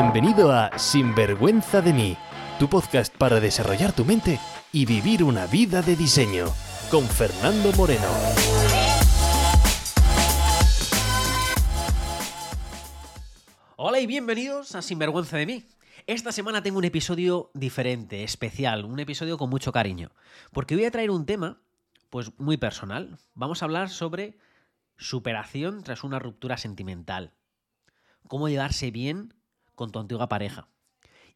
Bienvenido a Sinvergüenza de mí, tu podcast para desarrollar tu mente y vivir una vida de diseño, con Fernando Moreno. Hola y bienvenidos a Sinvergüenza de mí. Esta semana tengo un episodio diferente, especial, un episodio con mucho cariño, porque voy a traer un tema pues muy personal. Vamos a hablar sobre superación tras una ruptura sentimental. Cómo llevarse bien con tu antigua pareja.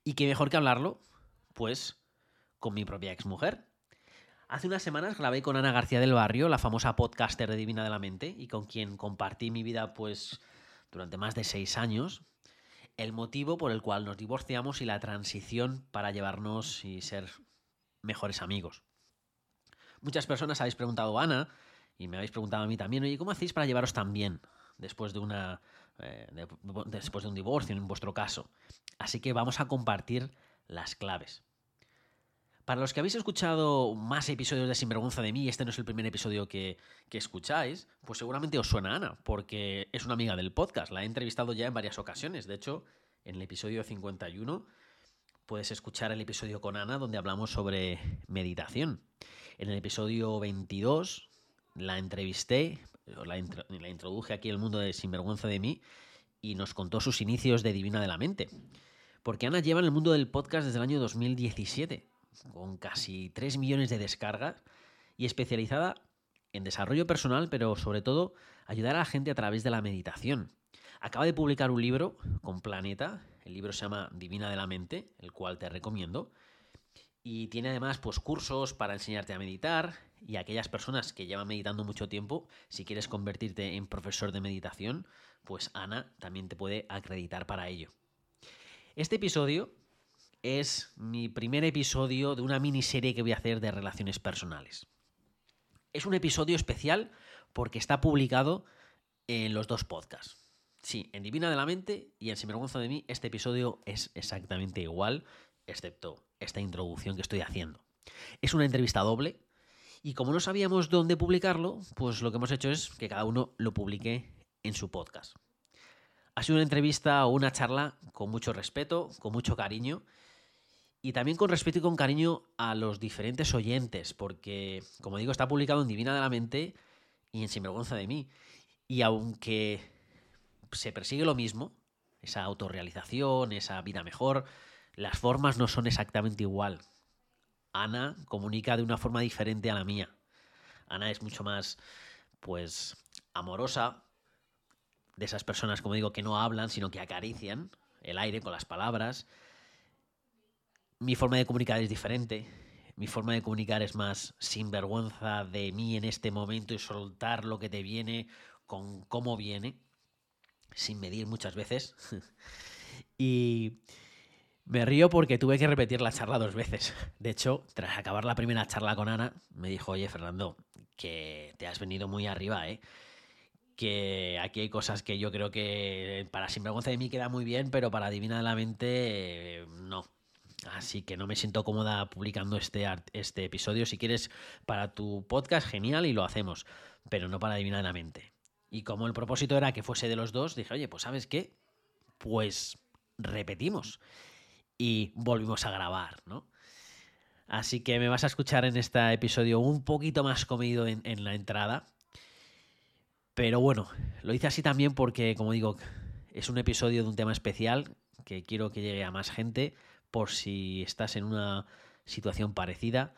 Y qué mejor que hablarlo, pues, con mi propia exmujer. Hace unas semanas grabé con Ana García del Barrio, la famosa podcaster de Divina de la Mente, y con quien compartí mi vida, pues, durante más de seis años. El motivo por el cual nos divorciamos y la transición para llevarnos y ser mejores amigos. Muchas personas habéis preguntado a Ana, y me habéis preguntado a mí también, oye, ¿cómo hacéis para llevaros tan bien después de una eh, después de un divorcio en vuestro caso? Así que vamos a compartir las claves. Para los que habéis escuchado más episodios de Sinvergüenza de mí, este no es el primer episodio que, que, escucháis, pues seguramente os suena Ana, porque es una amiga del podcast, la he entrevistado ya en varias ocasiones. De hecho, en el episodio 51 puedes escuchar el episodio con Ana donde hablamos sobre meditación. En el episodio 22 la entrevisté, la, la introduje aquí al mundo de Sinvergüenza de mí y nos contó sus inicios de Divina de la Mente. Porque Ana lleva en el mundo del podcast desde el año 2017, con casi 3 millones de descargas y especializada en desarrollo personal, pero sobre todo ayudar a la gente a través de la meditación. Acaba de publicar un libro con Planeta, el libro se llama Divina de la Mente, el cual te recomiendo, y tiene además pues, cursos para enseñarte a meditar y aquellas personas que llevan meditando mucho tiempo, si quieres convertirte en profesor de meditación, pues Ana también te puede acreditar para ello. Este episodio es mi primer episodio de una miniserie que voy a hacer de relaciones personales. Es un episodio especial porque está publicado en los dos podcasts. Sí, en Divina de la Mente y en Sinvergüenza de mí, este episodio es exactamente igual, excepto esta introducción que estoy haciendo. Es una entrevista doble y como no sabíamos dónde publicarlo, pues lo que hemos hecho es que cada uno lo publique en su podcast. Ha sido una entrevista o una charla con mucho respeto, con mucho cariño y también con respeto y con cariño a los diferentes oyentes, porque, como digo, está publicado en Divina de la Mente y en Sinvergüenza de mí. Y aunque se persigue lo mismo, esa autorrealización, esa vida mejor, las formas no son exactamente igual. Ana comunica de una forma diferente a la mía. Ana es mucho más, pues, amorosa, de esas personas, como digo, que no hablan, sino que acarician el aire con las palabras. Mi forma de comunicar es diferente. Mi forma de comunicar es más sin vergüenza de mí en este momento y soltar lo que te viene con cómo viene, sin medir muchas veces. y me río porque tuve que repetir la charla dos veces. De hecho, tras acabar la primera charla con Ana, me dijo, oye, Fernando, que te has venido muy arriba, ¿eh? Que aquí hay cosas que yo creo que para Sinvergüenza de mí queda muy bien, pero para Divina de la Mente no. Así que no me siento cómoda publicando este, este episodio. Si quieres para tu podcast, genial, y lo hacemos, pero no para Divina de la Mente. Y como el propósito era que fuese de los dos, dije, oye, pues ¿sabes qué? Pues repetimos y volvimos a grabar, ¿no? Así que me vas a escuchar en este episodio un poquito más comido en, la entrada. Pero bueno, lo hice así también porque, como digo, es un episodio de un tema especial que quiero que llegue a más gente por si estás en una situación parecida,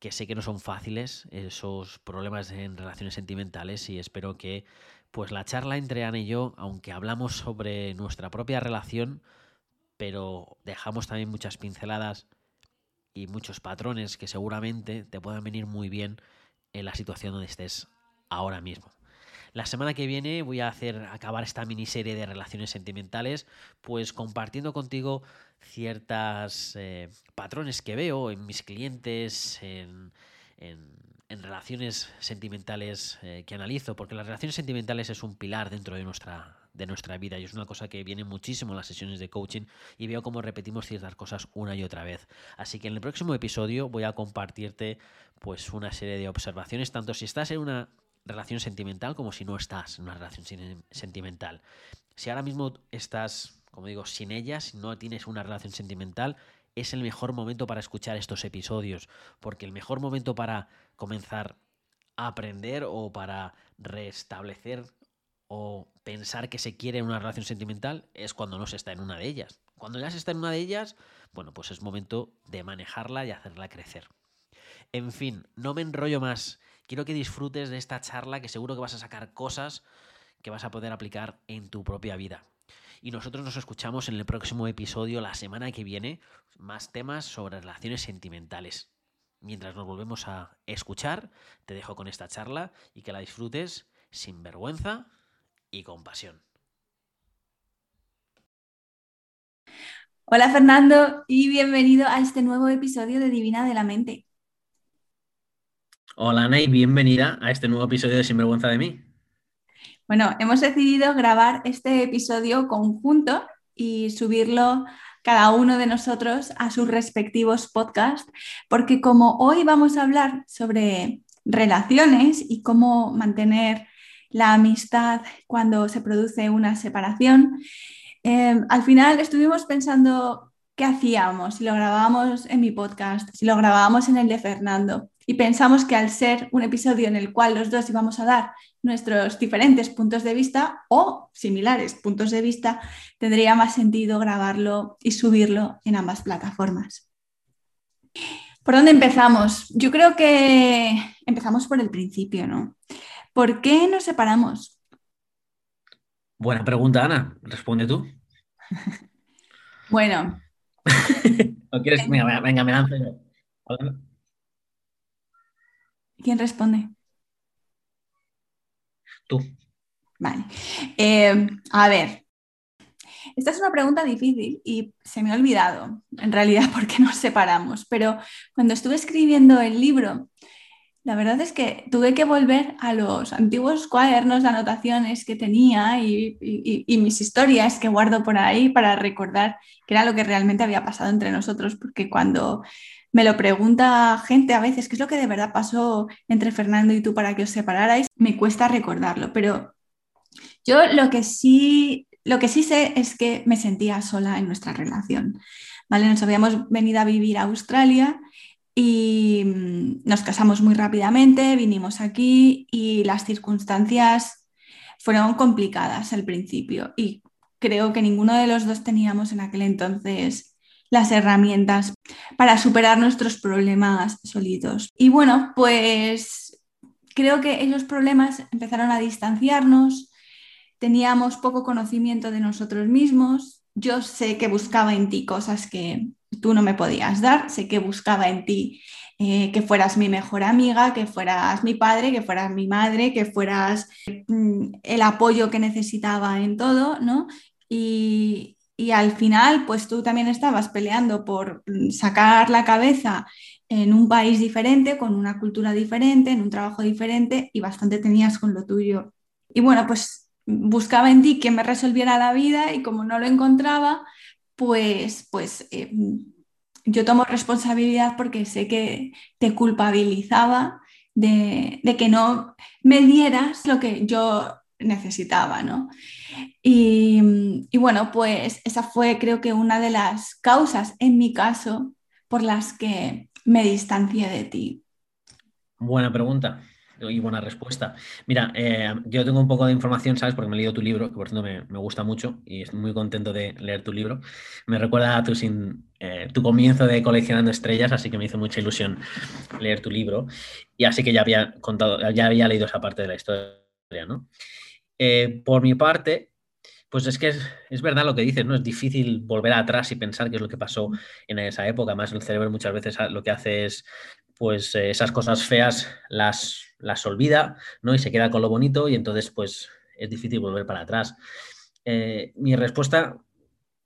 que sé que no son fáciles esos problemas en relaciones sentimentales y espero que pues la charla entre Ana y yo, aunque hablamos sobre nuestra propia relación, pero dejamos también muchas pinceladas y muchos patrones que seguramente te puedan venir muy bien en la situación donde estés ahora mismo. La semana que viene voy a hacer acabar esta miniserie de relaciones sentimentales, pues compartiendo contigo ciertas eh, patrones que veo en mis clientes, en, en, relaciones sentimentales eh, que analizo, porque las relaciones sentimentales es un pilar dentro de nuestra de nuestra vida y es una cosa que viene muchísimo en las sesiones de coaching y veo cómo repetimos ciertas cosas una y otra vez. Así que en el próximo episodio voy a compartirte pues una serie de observaciones, tanto si estás en una relación sentimental como si no estás en una relación sentimental. Si ahora mismo estás como digo, sin ellas, no tienes una relación sentimental, es el mejor momento para escuchar estos episodios, porque el mejor momento para comenzar a aprender o para restablecer o pensar que se quiere una relación sentimental es cuando no se está en una de ellas. Cuando ya se está en una de ellas, bueno, pues es momento de manejarla y hacerla crecer. En fin, no me enrollo más. Quiero que disfrutes de esta charla que seguro que vas a sacar cosas que vas a poder aplicar en tu propia vida. Y nosotros nos escuchamos en el próximo episodio la semana que viene, más temas sobre relaciones sentimentales. Mientras nos volvemos a escuchar, te dejo con esta charla y que la disfrutes sin vergüenza y con pasión. Hola Fernando y bienvenido a este nuevo episodio de Divina de la Mente. Hola Ana y bienvenida a este nuevo episodio de Sinvergüenza de mí. Bueno, hemos decidido grabar este episodio conjunto y subirlo cada uno de nosotros a sus respectivos podcasts, porque como hoy vamos a hablar sobre relaciones y cómo mantener la amistad cuando se produce una separación, eh, al final estuvimos pensando qué hacíamos, si lo grabábamos en mi podcast, si lo grabábamos en el de Fernando. Y pensamos que al ser un episodio en el cual los dos íbamos a dar nuestros diferentes puntos de vista o similares puntos de vista, tendría más sentido grabarlo y subirlo en ambas plataformas. ¿Por dónde empezamos? Yo creo que empezamos por el principio, ¿no? ¿Por qué nos separamos? Buena pregunta, Ana. Responde tú. bueno. quieres? Venga, venga, me lanzo. ¿Quién responde? Tú. Vale. Eh, a ver, esta es una pregunta difícil y se me ha olvidado, en realidad, por qué nos separamos. Pero cuando estuve escribiendo el libro, la verdad es que tuve que volver a los antiguos cuadernos de anotaciones que tenía y, mis historias que guardo por ahí para recordar qué era lo que realmente había pasado entre nosotros, porque cuando me lo pregunta gente a veces, ¿qué es lo que de verdad pasó entre Fernando y tú para que os separarais? Me cuesta recordarlo, pero yo lo que sí, lo que sí sé es que me sentía sola en nuestra relación. ¿vale? Nos habíamos venido a vivir a Australia y mm, nos casamos muy rápidamente, vinimos aquí y las circunstancias fueron complicadas al principio y creo que ninguno de los dos teníamos en aquel entonces las herramientas para superar nuestros problemas solitos. Y bueno, pues creo que esos problemas empezaron a distanciarnos, teníamos poco conocimiento de nosotros mismos, yo sé que buscaba en ti cosas que tú no me podías dar, sé que buscaba en ti eh, que fueras mi mejor amiga, que fueras mi padre, que fueras mi madre, que fueras mm, el apoyo que necesitaba en todo, ¿no? Y, y al final, pues tú también estabas peleando por mm, sacar la cabeza en un país diferente, con una cultura diferente, en un trabajo diferente y bastante tenías con lo tuyo. Y bueno, pues buscaba en ti que me resolviera la vida y como no lo encontraba, pues, pues eh, yo tomo responsabilidad porque sé que te culpabilizaba de, de que no me dieras lo que yo necesitaba, ¿no? Y, bueno, pues esa fue creo que una de las causas en mi caso por las que me distancié de ti. Buena pregunta y buena respuesta. Mira, eh, yo tengo un poco de información, ¿sabes? Porque me he leído tu libro, que por cierto me, gusta mucho y estoy muy contento de leer tu libro. Me recuerda a tu, sin, eh, tu comienzo de coleccionando estrellas, así que me hizo mucha ilusión leer tu libro. Y así que ya había contado, ya había leído esa parte de la historia, ¿no? Eh, por mi parte, pues es que es, verdad lo que dices, ¿no? Es difícil volver atrás y pensar qué es lo que pasó en esa época. Además, el cerebro muchas veces lo que hace es, pues, esas cosas feas las, las olvida, ¿no? Y se queda con lo bonito y entonces, pues, es difícil volver para atrás. Eh, mi respuesta,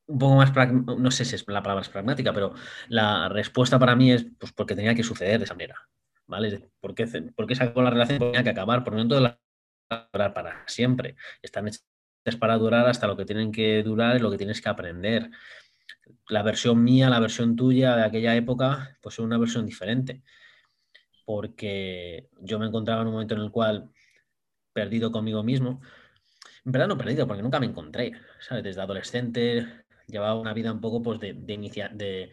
un poco más, no sé si es la palabra es pragmática, pero la respuesta para mí es, pues, porque tenía que suceder de esa manera, ¿vale? Porque, porque sacó la relación tenía que acabar, por lo tanto, la durar para siempre. Están hechas para durar hasta lo que tienen que durar y lo que tienes que aprender. La versión mía, la versión tuya de aquella época, pues es una versión diferente. Porque yo me encontraba en un momento en el cual perdido conmigo mismo. En verdad no perdido, porque nunca me encontré. ¿sabes? Desde adolescente llevaba una vida un poco pues, de, de, de,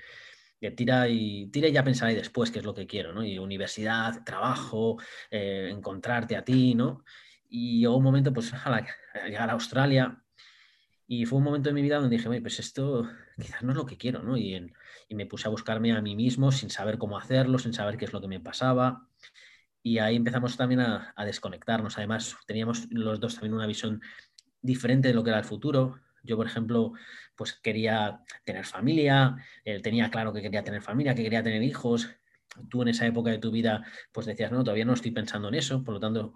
de tira y tira y ya pensaré después qué es lo que quiero, ¿no? Y universidad, trabajo, eh, encontrarte a ti, ¿no? Y llegó un momento, pues, a llegar a Australia, y fue un momento de mi vida donde dije, pues esto quizás no es lo que quiero, ¿no? Y, y, me puse a buscarme a mí mismo sin saber cómo hacerlo, sin saber qué es lo que me pasaba. Y ahí empezamos también a, a desconectarnos. Además, teníamos los dos también una visión diferente de lo que era el futuro. Yo, por ejemplo, pues quería tener familia, él tenía claro que quería tener familia, que quería tener hijos. Tú en esa época de tu vida, pues decías, no, todavía no estoy pensando en eso, por lo tanto,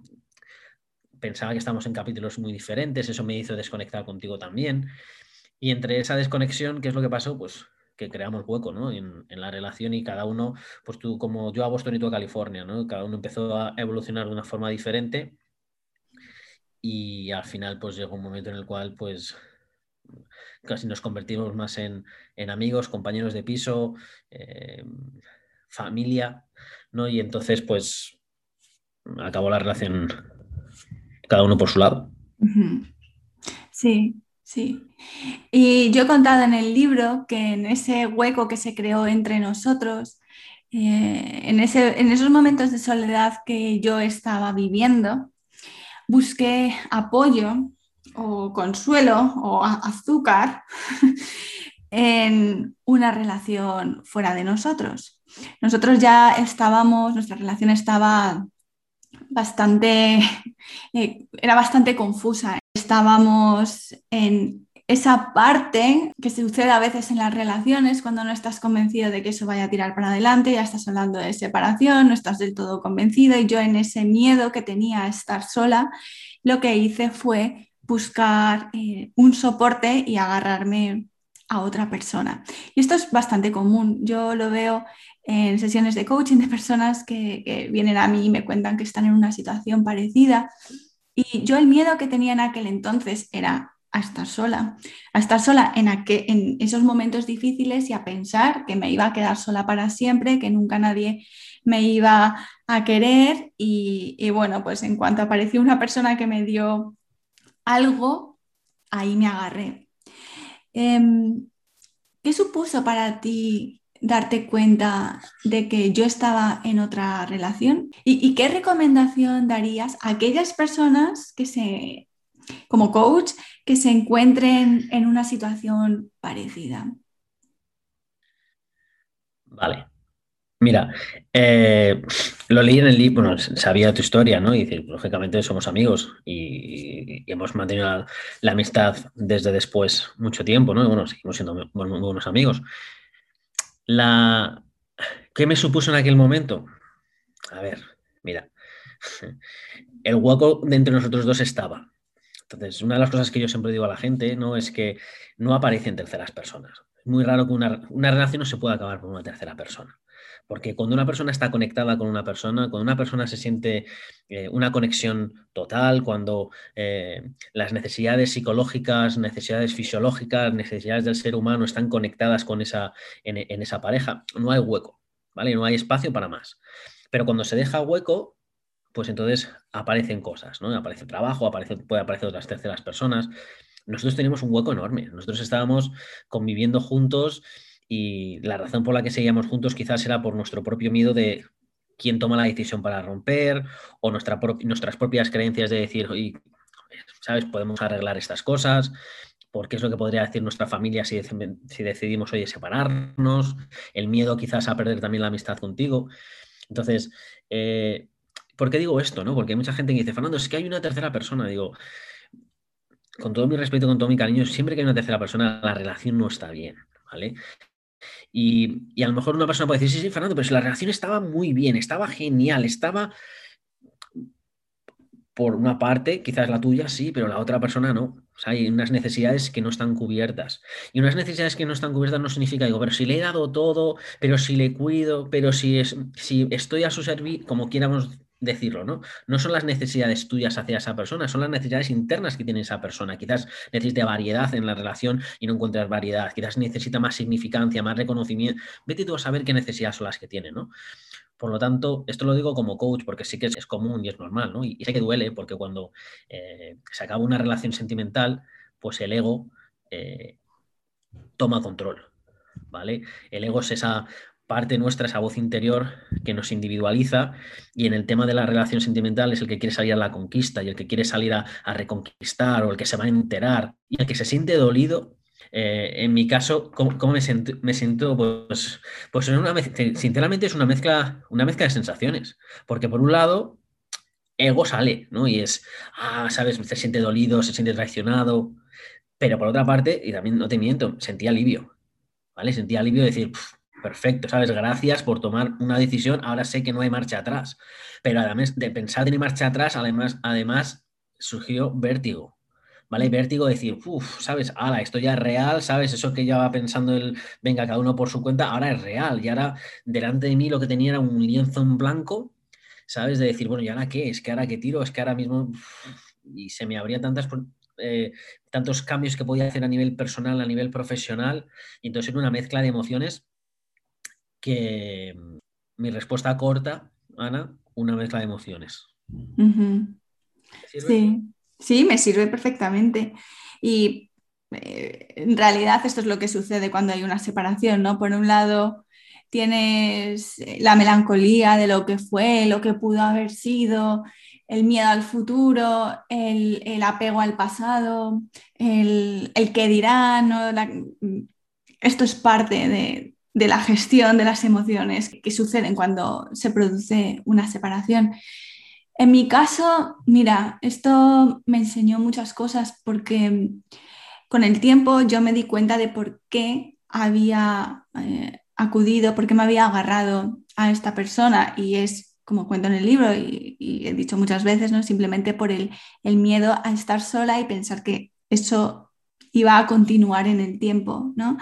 pensaba que estamos en capítulos muy diferentes, eso me hizo desconectar contigo también. Y entre esa desconexión, ¿qué es lo que pasó? Pues que creamos hueco ¿no? en, la relación y cada uno, pues tú como yo a Boston y tú a California, ¿no? cada uno empezó a evolucionar de una forma diferente y al final pues llegó un momento en el cual pues casi nos convertimos más en, amigos, compañeros de piso, eh, familia, ¿no? Y entonces pues acabó la relación cada uno por su lado. Sí, sí. Y yo he contado en el libro que en ese hueco que se creó entre nosotros, eh, en, ese, en esos momentos de soledad que yo estaba viviendo, busqué apoyo o consuelo o azúcar en una relación fuera de nosotros. Nosotros ya estábamos, nuestra relación estaba bastante, eh, era bastante confusa. Estábamos en esa parte que sucede a veces en las relaciones cuando no estás convencido de que eso vaya a tirar para adelante, ya estás hablando de separación, no estás del todo convencido y yo en ese miedo que tenía a estar sola, lo que hice fue buscar eh, un soporte y agarrarme a otra persona. Y esto es bastante común. Yo lo veo en sesiones de coaching de personas que, vienen a mí y me cuentan que están en una situación parecida. Y yo el miedo que tenía en aquel entonces era a estar sola, a estar sola en, en esos momentos difíciles y a pensar que me iba a quedar sola para siempre, que nunca nadie me iba a querer. Y, y bueno, pues en cuanto apareció una persona que me dio algo, ahí me agarré. Em, ¿Qué supuso para ti darte cuenta de que yo estaba en otra relación? ¿Y, qué recomendación darías a aquellas personas que se, como coach, que se encuentren en una situación parecida? Vale. Mira, eh, lo leí en el libro, sabía tu historia, ¿no? Y lógicamente somos amigos y, hemos mantenido la, amistad desde después mucho tiempo, ¿no? Y bueno, seguimos siendo muy buenos amigos. La... ¿Qué me supuso en aquel momento? A ver, mira, el hueco de entre nosotros dos estaba. Entonces, una de las cosas que yo siempre digo a la gente, ¿no? Es que no aparece en terceras personas. Es muy raro que una, una relación no se pueda acabar por una tercera persona. Porque cuando una persona está conectada con una persona, cuando una persona se siente eh, una conexión total, cuando eh, las necesidades psicológicas, necesidades fisiológicas, necesidades del ser humano están conectadas con esa, en, esa pareja, no hay hueco, ¿vale? No hay espacio para más. Pero cuando se deja hueco, pues entonces aparecen cosas, ¿no? Aparece trabajo, aparece, puede aparecer otras terceras personas. Nosotros teníamos un hueco enorme. Nosotros estábamos conviviendo juntos y la razón por la que seguíamos juntos quizás era por nuestro propio miedo de quién toma la decisión para romper o nuestra nuestras propias creencias de decir, ¿sabes? Podemos arreglar estas cosas, porque es lo que podría decir nuestra familia si, decidimos, oye, separarnos, el miedo quizás a perder también la amistad contigo. Entonces, eh, ¿por qué digo esto? No? Porque hay mucha gente que dice, Fernando, es que hay una tercera persona. Digo, con todo mi respeto, con todo mi cariño, siempre que hay una tercera persona, la relación no está bien, ¿vale? Y, a lo mejor una persona puede decir, sí, sí, Fernando, pero si la relación estaba muy bien, estaba genial, estaba por una parte, quizás la tuya sí, pero la otra persona no. Hay unas necesidades que no están cubiertas. Y unas necesidades que no están cubiertas no significa, digo, pero si le he dado todo, pero si le cuido, pero si, es, si estoy a su servicio, como quieramos decirlo, ¿no? No son las necesidades tuyas hacia esa persona, son las necesidades internas que tiene esa persona. Quizás necesite variedad en la relación y no encuentras variedad. Quizás necesita más significancia, más reconocimiento. Vete tú a saber qué necesidades son las que tiene, ¿no? Por lo tanto, esto lo digo como coach porque sí que es, común y es normal, ¿no? Y, sé que duele porque cuando eh, se acaba una relación sentimental, pues el ego eh, toma control, ¿vale? El ego es esa parte nuestra, esa voz interior que nos individualiza y en el tema de la relación sentimental es el que quiere salir a la conquista y el que quiere salir a, reconquistar o el que se va a enterar y el que se siente dolido. Eh, en mi caso, ¿cómo, me, siento, me siento? Pues, pues una, sinceramente es una mezcla, una mezcla de sensaciones. Porque por un lado, ego sale, ¿no? Y es, ah, sabes, se siente dolido, se siente traicionado. Pero por otra parte, y también no te miento, sentí alivio. ¿Vale? Sentí alivio de decir, Perfecto, ¿sabes? Gracias por tomar una decisión. Ahora sé que no hay marcha atrás. Pero además de pensar en marcha atrás, además, además surgió vértigo. ¿Vale? Vértigo decir, uff, ¿sabes? Ahora, esto ya es real, ¿sabes? Eso que ya va pensando el, venga, cada uno por su cuenta, ahora es real. Y ahora, delante de mí, lo que tenía era un lienzo en blanco, ¿sabes? De decir, bueno, ¿y ahora qué? Es que ahora qué tiro, es que ahora mismo. Y se me habría tantas eh, tantos cambios que podía hacer a nivel personal, a nivel profesional, y entonces era una mezcla de emociones que mm, mi respuesta corta, Ana, una mezcla de emociones. Sí, sí, me sirve perfectamente. Y eh, en realidad esto es lo que sucede cuando hay una separación, ¿no? Por un lado tienes eh, la melancolía de lo que fue, lo que pudo haber sido, el miedo al futuro, el, apego al pasado, el, el que dirán, ¿no? esto es parte de, de la gestión de las emociones que suceden cuando se produce una separación. En mi caso, mira, esto me enseñó muchas cosas porque con el tiempo yo me di cuenta de por qué había eh, acudido, por qué me había agarrado a esta persona y es como cuento en el libro y, he dicho muchas veces, ¿no? simplemente por el, el miedo a estar sola y pensar que eso iba a continuar en el tiempo, ¿no?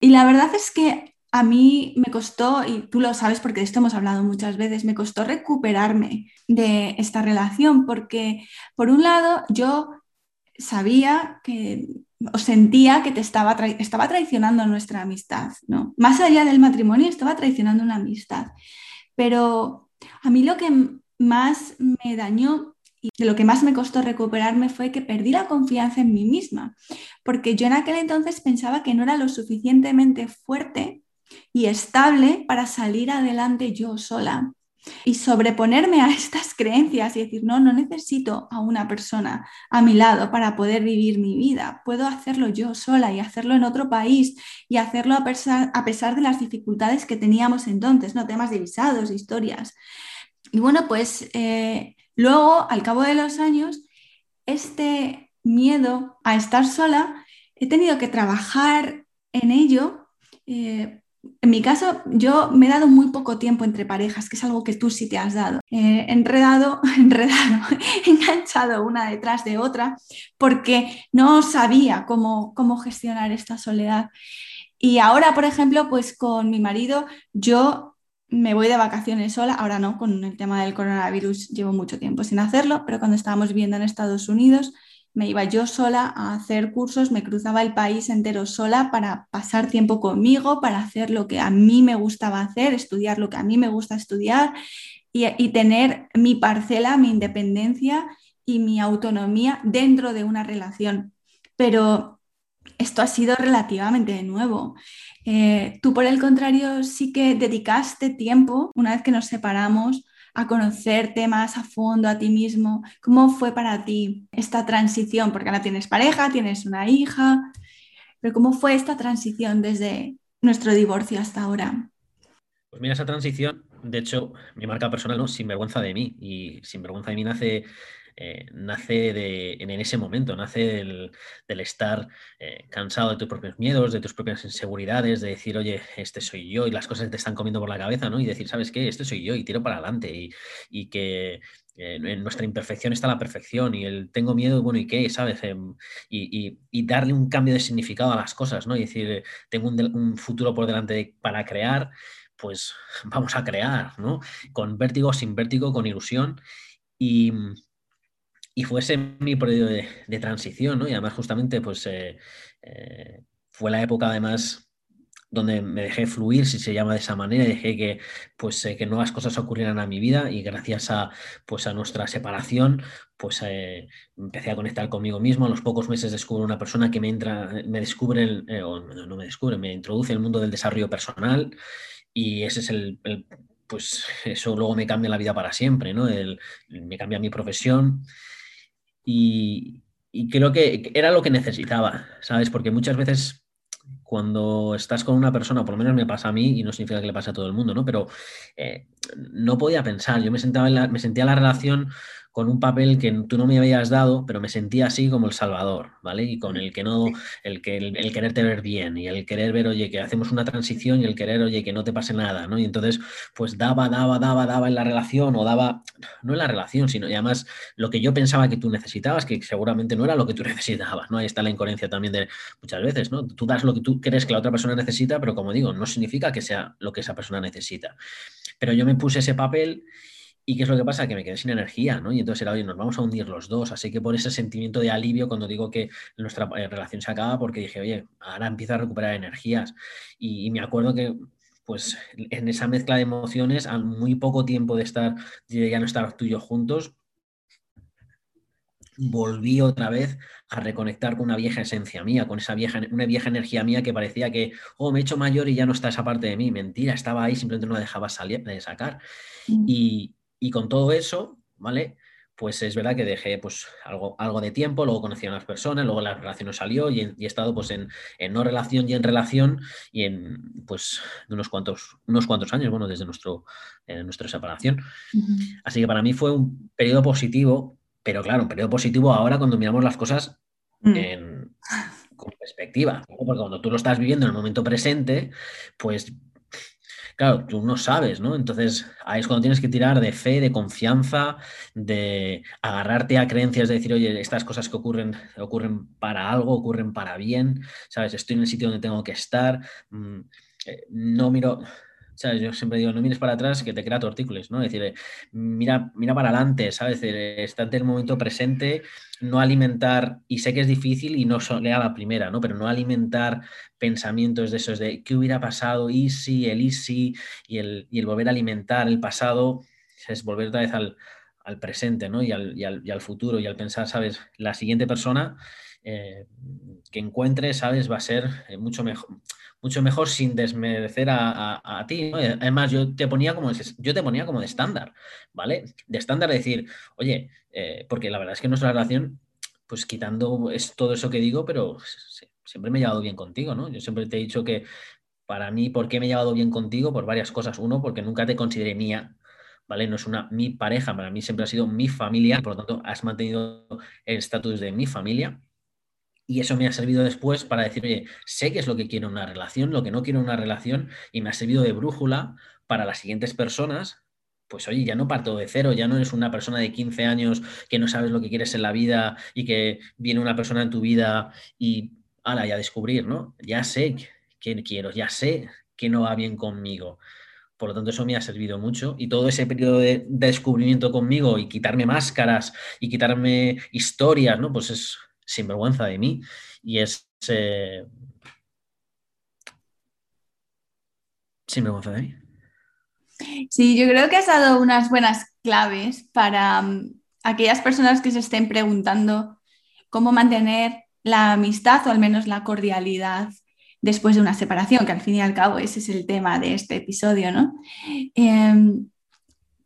Y la verdad es que a mí me costó, y tú lo sabes porque de esto hemos hablado muchas veces, me costó recuperarme de esta relación porque, por un lado, yo sabía que o sentía que te estaba, estaba traicionando nuestra amistad, ¿no? Más allá del matrimonio, estaba traicionando una amistad. Pero a mí lo que más me dañó y de lo que más me costó recuperarme fue que perdí la confianza en mí misma, porque yo en aquel entonces pensaba que no era lo suficientemente fuerte y estable para salir adelante yo sola. Y sobreponerme a estas creencias y decir, no, no necesito a una persona a mi lado para poder vivir mi vida. Puedo hacerlo yo sola y hacerlo en otro país y hacerlo a pesar, a pesar de las dificultades que teníamos entonces, ¿no? Temas de visados, historias. Y bueno, pues eh, luego, al cabo de los años, este miedo a estar sola, he tenido que trabajar en ello eh, en mi caso, yo me he dado muy poco tiempo entre parejas, que es algo que tú sí te has dado. Enredado, enredado, enganchado una detrás de otra, porque no sabía cómo, cómo gestionar esta soledad. Y ahora, por ejemplo, pues con mi marido, yo me voy de vacaciones sola, ahora no, con el tema del coronavirus llevo mucho tiempo sin hacerlo, pero cuando estábamos viviendo en Estados Unidos, me iba yo sola a hacer cursos, me cruzaba el país entero sola para pasar tiempo conmigo, para hacer lo que a mí me gustaba hacer, estudiar lo que a mí me gusta estudiar y, tener mi parcela, mi independencia y mi autonomía dentro de una relación. Pero esto ha sido relativamente nuevo. Eh, tú, por el contrario, sí que dedicaste tiempo, una vez que nos separamos, a conocerte más a fondo a ti mismo. ¿Cómo fue para ti esta transición? Porque ahora tienes pareja, tienes una hija, pero ¿cómo fue esta transición desde nuestro divorcio hasta ahora? Pues mira, esa transición, de hecho, mi marca personal, ¿no? Sin vergüenza de mí. Y sin vergüenza de mí nace eh, nace de, en ese momento, nace del, estar eh, cansado de tus propios miedos, de tus propias inseguridades, de decir, oye, este soy yo y las cosas te están comiendo por la cabeza, ¿no? Y decir, ¿sabes qué? Este soy yo y tiro para adelante y, que eh, en nuestra imperfección está la perfección y el tengo miedo, bueno, ¿y qué? ¿Sabes? Em, y, darle un cambio de significado a las cosas, ¿no? Y decir, tengo un, futuro por delante para crear, pues vamos a crear, ¿no? Con vértigo, sin vértigo, con ilusión. Y, y fue ese mi periodo de, transición, ¿no? Y además justamente pues eh, eh, fue la época además donde me dejé fluir, si se llama de esa manera, dejé que, pues, eh, que nuevas cosas ocurrieran a mi vida y gracias a, pues, a nuestra separación, pues eh, empecé a conectar conmigo mismo. A los pocos meses descubro una persona que me entra, me descubre, eh, o no me descubre, me introduce el mundo del desarrollo personal y ese es el, pues eso luego me cambia la vida para siempre, ¿no? me cambia mi profesión y, creo que era lo que necesitaba, ¿sabes? Porque muchas veces cuando estás con una persona, por lo menos me pasa a mí y no significa que le pase a todo el mundo, ¿no? Pero eh, no podía pensar, yo me, sentaba en la, me sentía la relación con un papel que tú no me habías dado, pero me sentía así como el salvador, ¿vale? Y con el que no, el, que, el, quererte ver bien y el querer ver, oye, que hacemos una transición y el querer, oye, que no te pase nada, ¿no? Y entonces, pues daba, daba, daba, daba en la relación o daba, no en la relación, sino y además lo que yo pensaba que tú necesitabas, que seguramente no era lo que tú necesitabas, ¿no? Ahí está la incoherencia también de muchas veces, ¿no? Tú das lo que tú crees que la otra persona necesita, pero como digo, no significa que sea lo que esa persona necesita. Pero yo me puse ese papel ¿Y qué es lo que pasa? Que me quedé sin energía, ¿no? Y entonces era, oye, nos vamos a hundir los dos. Así que por ese sentimiento de alivio cuando digo que nuestra eh, relación se acaba, porque dije, oye, ahora empieza a recuperar energías. Y, me acuerdo que, pues, en esa mezcla de emociones, a muy poco tiempo de estar, de ya no estar tú y yo juntos, volví otra vez a reconectar con una vieja esencia mía, con esa vieja, una vieja energía mía que parecía que, oh, me he hecho mayor y ya no está esa parte de mí. Mentira, estaba ahí, simplemente no la dejaba salir, de sacar. Mm. Y, y con todo eso, ¿vale? Pues es verdad que dejé pues, algo, algo de tiempo, luego conocí a unas personas, luego la relación no salió y, he estado pues, en, no relación y en relación y en pues, unos, cuantos, unos cuantos años, bueno, desde nuestro, nuestra separación. Así que para mí fue un periodo positivo, pero claro, un periodo positivo ahora cuando miramos las cosas mm. en, con perspectiva, porque cuando tú lo estás viviendo en el momento presente, pues claro, tú no sabes, ¿no? Entonces ahí es cuando tienes que tirar de fe, de confianza, de agarrarte a creencias, de decir, oye, estas cosas que ocurren, ocurren para algo, ocurren para bien, ¿sabes? Estoy en el sitio donde tengo que estar, mm, eh, no miro, yo siempre digo, no mires para atrás que te crea tortícolis, ¿no? Es decir, mira, mira para adelante, ¿sabes? Estate en el momento presente, no alimentar, y sé que es difícil y no lea la primera, ¿no? Pero no alimentar pensamientos de esos de qué hubiera pasado, y si, el easy, y el, y el volver a alimentar el pasado, es volver otra vez al, presente, ¿no? Y al, y, al, futuro, y al pensar, ¿sabes? La siguiente persona eh, que encuentre, ¿sabes? Va a ser eh, mucho mejor mucho mejor sin desmerecer a, ti. Además, yo te ponía como yo te ponía como de estándar, ¿vale? De estándar de decir, oye, eh, porque la verdad es que nuestra relación, pues quitando es todo eso que digo, pero siempre me he llevado bien contigo, ¿no? Yo siempre te he dicho que para mí, ¿por qué me he llevado bien contigo? Por varias cosas. Uno, porque nunca te consideré mía, ¿vale? No es una mi pareja, para mí siempre ha sido mi familia, por lo tanto, has mantenido el estatus de mi familia. Y eso me ha servido después para decir, oye, sé qué es lo que quiero en una relación, lo que no quiero en una relación, y me ha servido de brújula para las siguientes personas. Pues oye, ya no parto de cero, ya no eres una persona de 15 años que no sabes lo que quieres en la vida y que viene una persona en tu vida y, ala, ya descubrir, ¿no? Ya sé qué quiero, ya sé que no va bien conmigo. Por lo tanto, eso me ha servido mucho. Y todo ese periodo de, descubrimiento conmigo y quitarme máscaras y quitarme historias, ¿no? Pues es, sinvergüenza de mí y es eh, sinvergüenza de mí. Sí, yo creo que has dado unas buenas claves para mm, aquellas personas que se estén preguntando cómo mantener la amistad o al menos la cordialidad después de una separación, que al fin y al cabo ese es el tema de este episodio, ¿no? Em,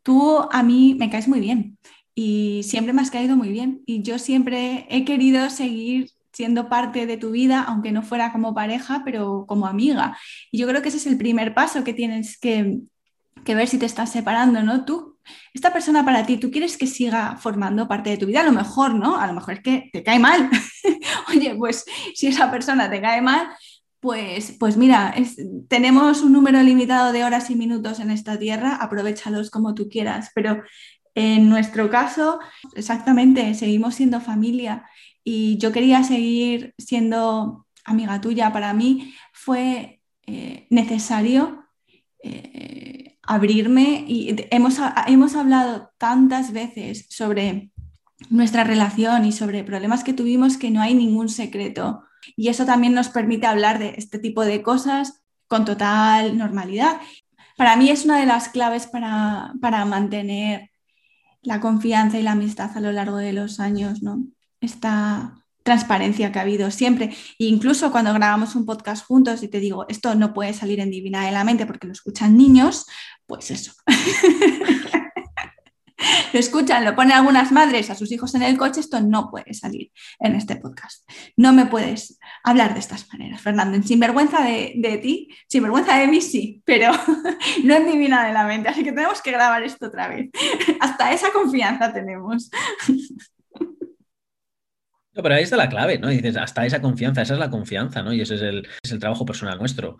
tú a mí me caes muy bien y siempre me has caído muy bien y yo siempre he querido seguir siendo parte de tu vida, aunque no fuera como pareja, pero como amiga. Y yo creo que ese es el primer paso que tienes que, ver si te estás separando, ¿no? Tú, esta persona para ti, tú quieres que siga formando parte de tu vida, a lo mejor, ¿no? A lo mejor es que te cae mal. Oye, pues si esa persona te cae mal, pues, pues mira, tenemos un número limitado de horas y minutos en esta tierra, aprovechalos como tú quieras, pero en nuestro caso, exactamente, seguimos siendo familia y yo quería seguir siendo amiga tuya. Para mí fue eh, necesario eh, abrirme y hemos, hemos hablado tantas veces sobre nuestra relación y sobre problemas que tuvimos que no hay ningún secreto. Y eso también nos permite hablar de este tipo de cosas con total normalidad. Para mí es una de las claves para, para mantener la confianza y la amistad a lo largo de los años, ¿no? Esta transparencia que ha habido siempre. E incluso cuando grabamos un podcast juntos y te digo, esto no puede salir en Divina de la Mente porque lo escuchan niños, pues eso. lo escuchan, lo ponen algunas madres a sus hijos en el coche, esto no puede salir en este podcast. No me puedes hablar de estas maneras, Fernando. Sin vergüenza de, de ti, sin vergüenza de mí sí, pero no en divina de la mente. Así que tenemos que grabar esto otra vez. Hasta esa confianza tenemos. No, pero ahí está la clave, ¿no? dices, hasta esa confianza, esa es la confianza, ¿no? Y ese es el, es el trabajo personal nuestro.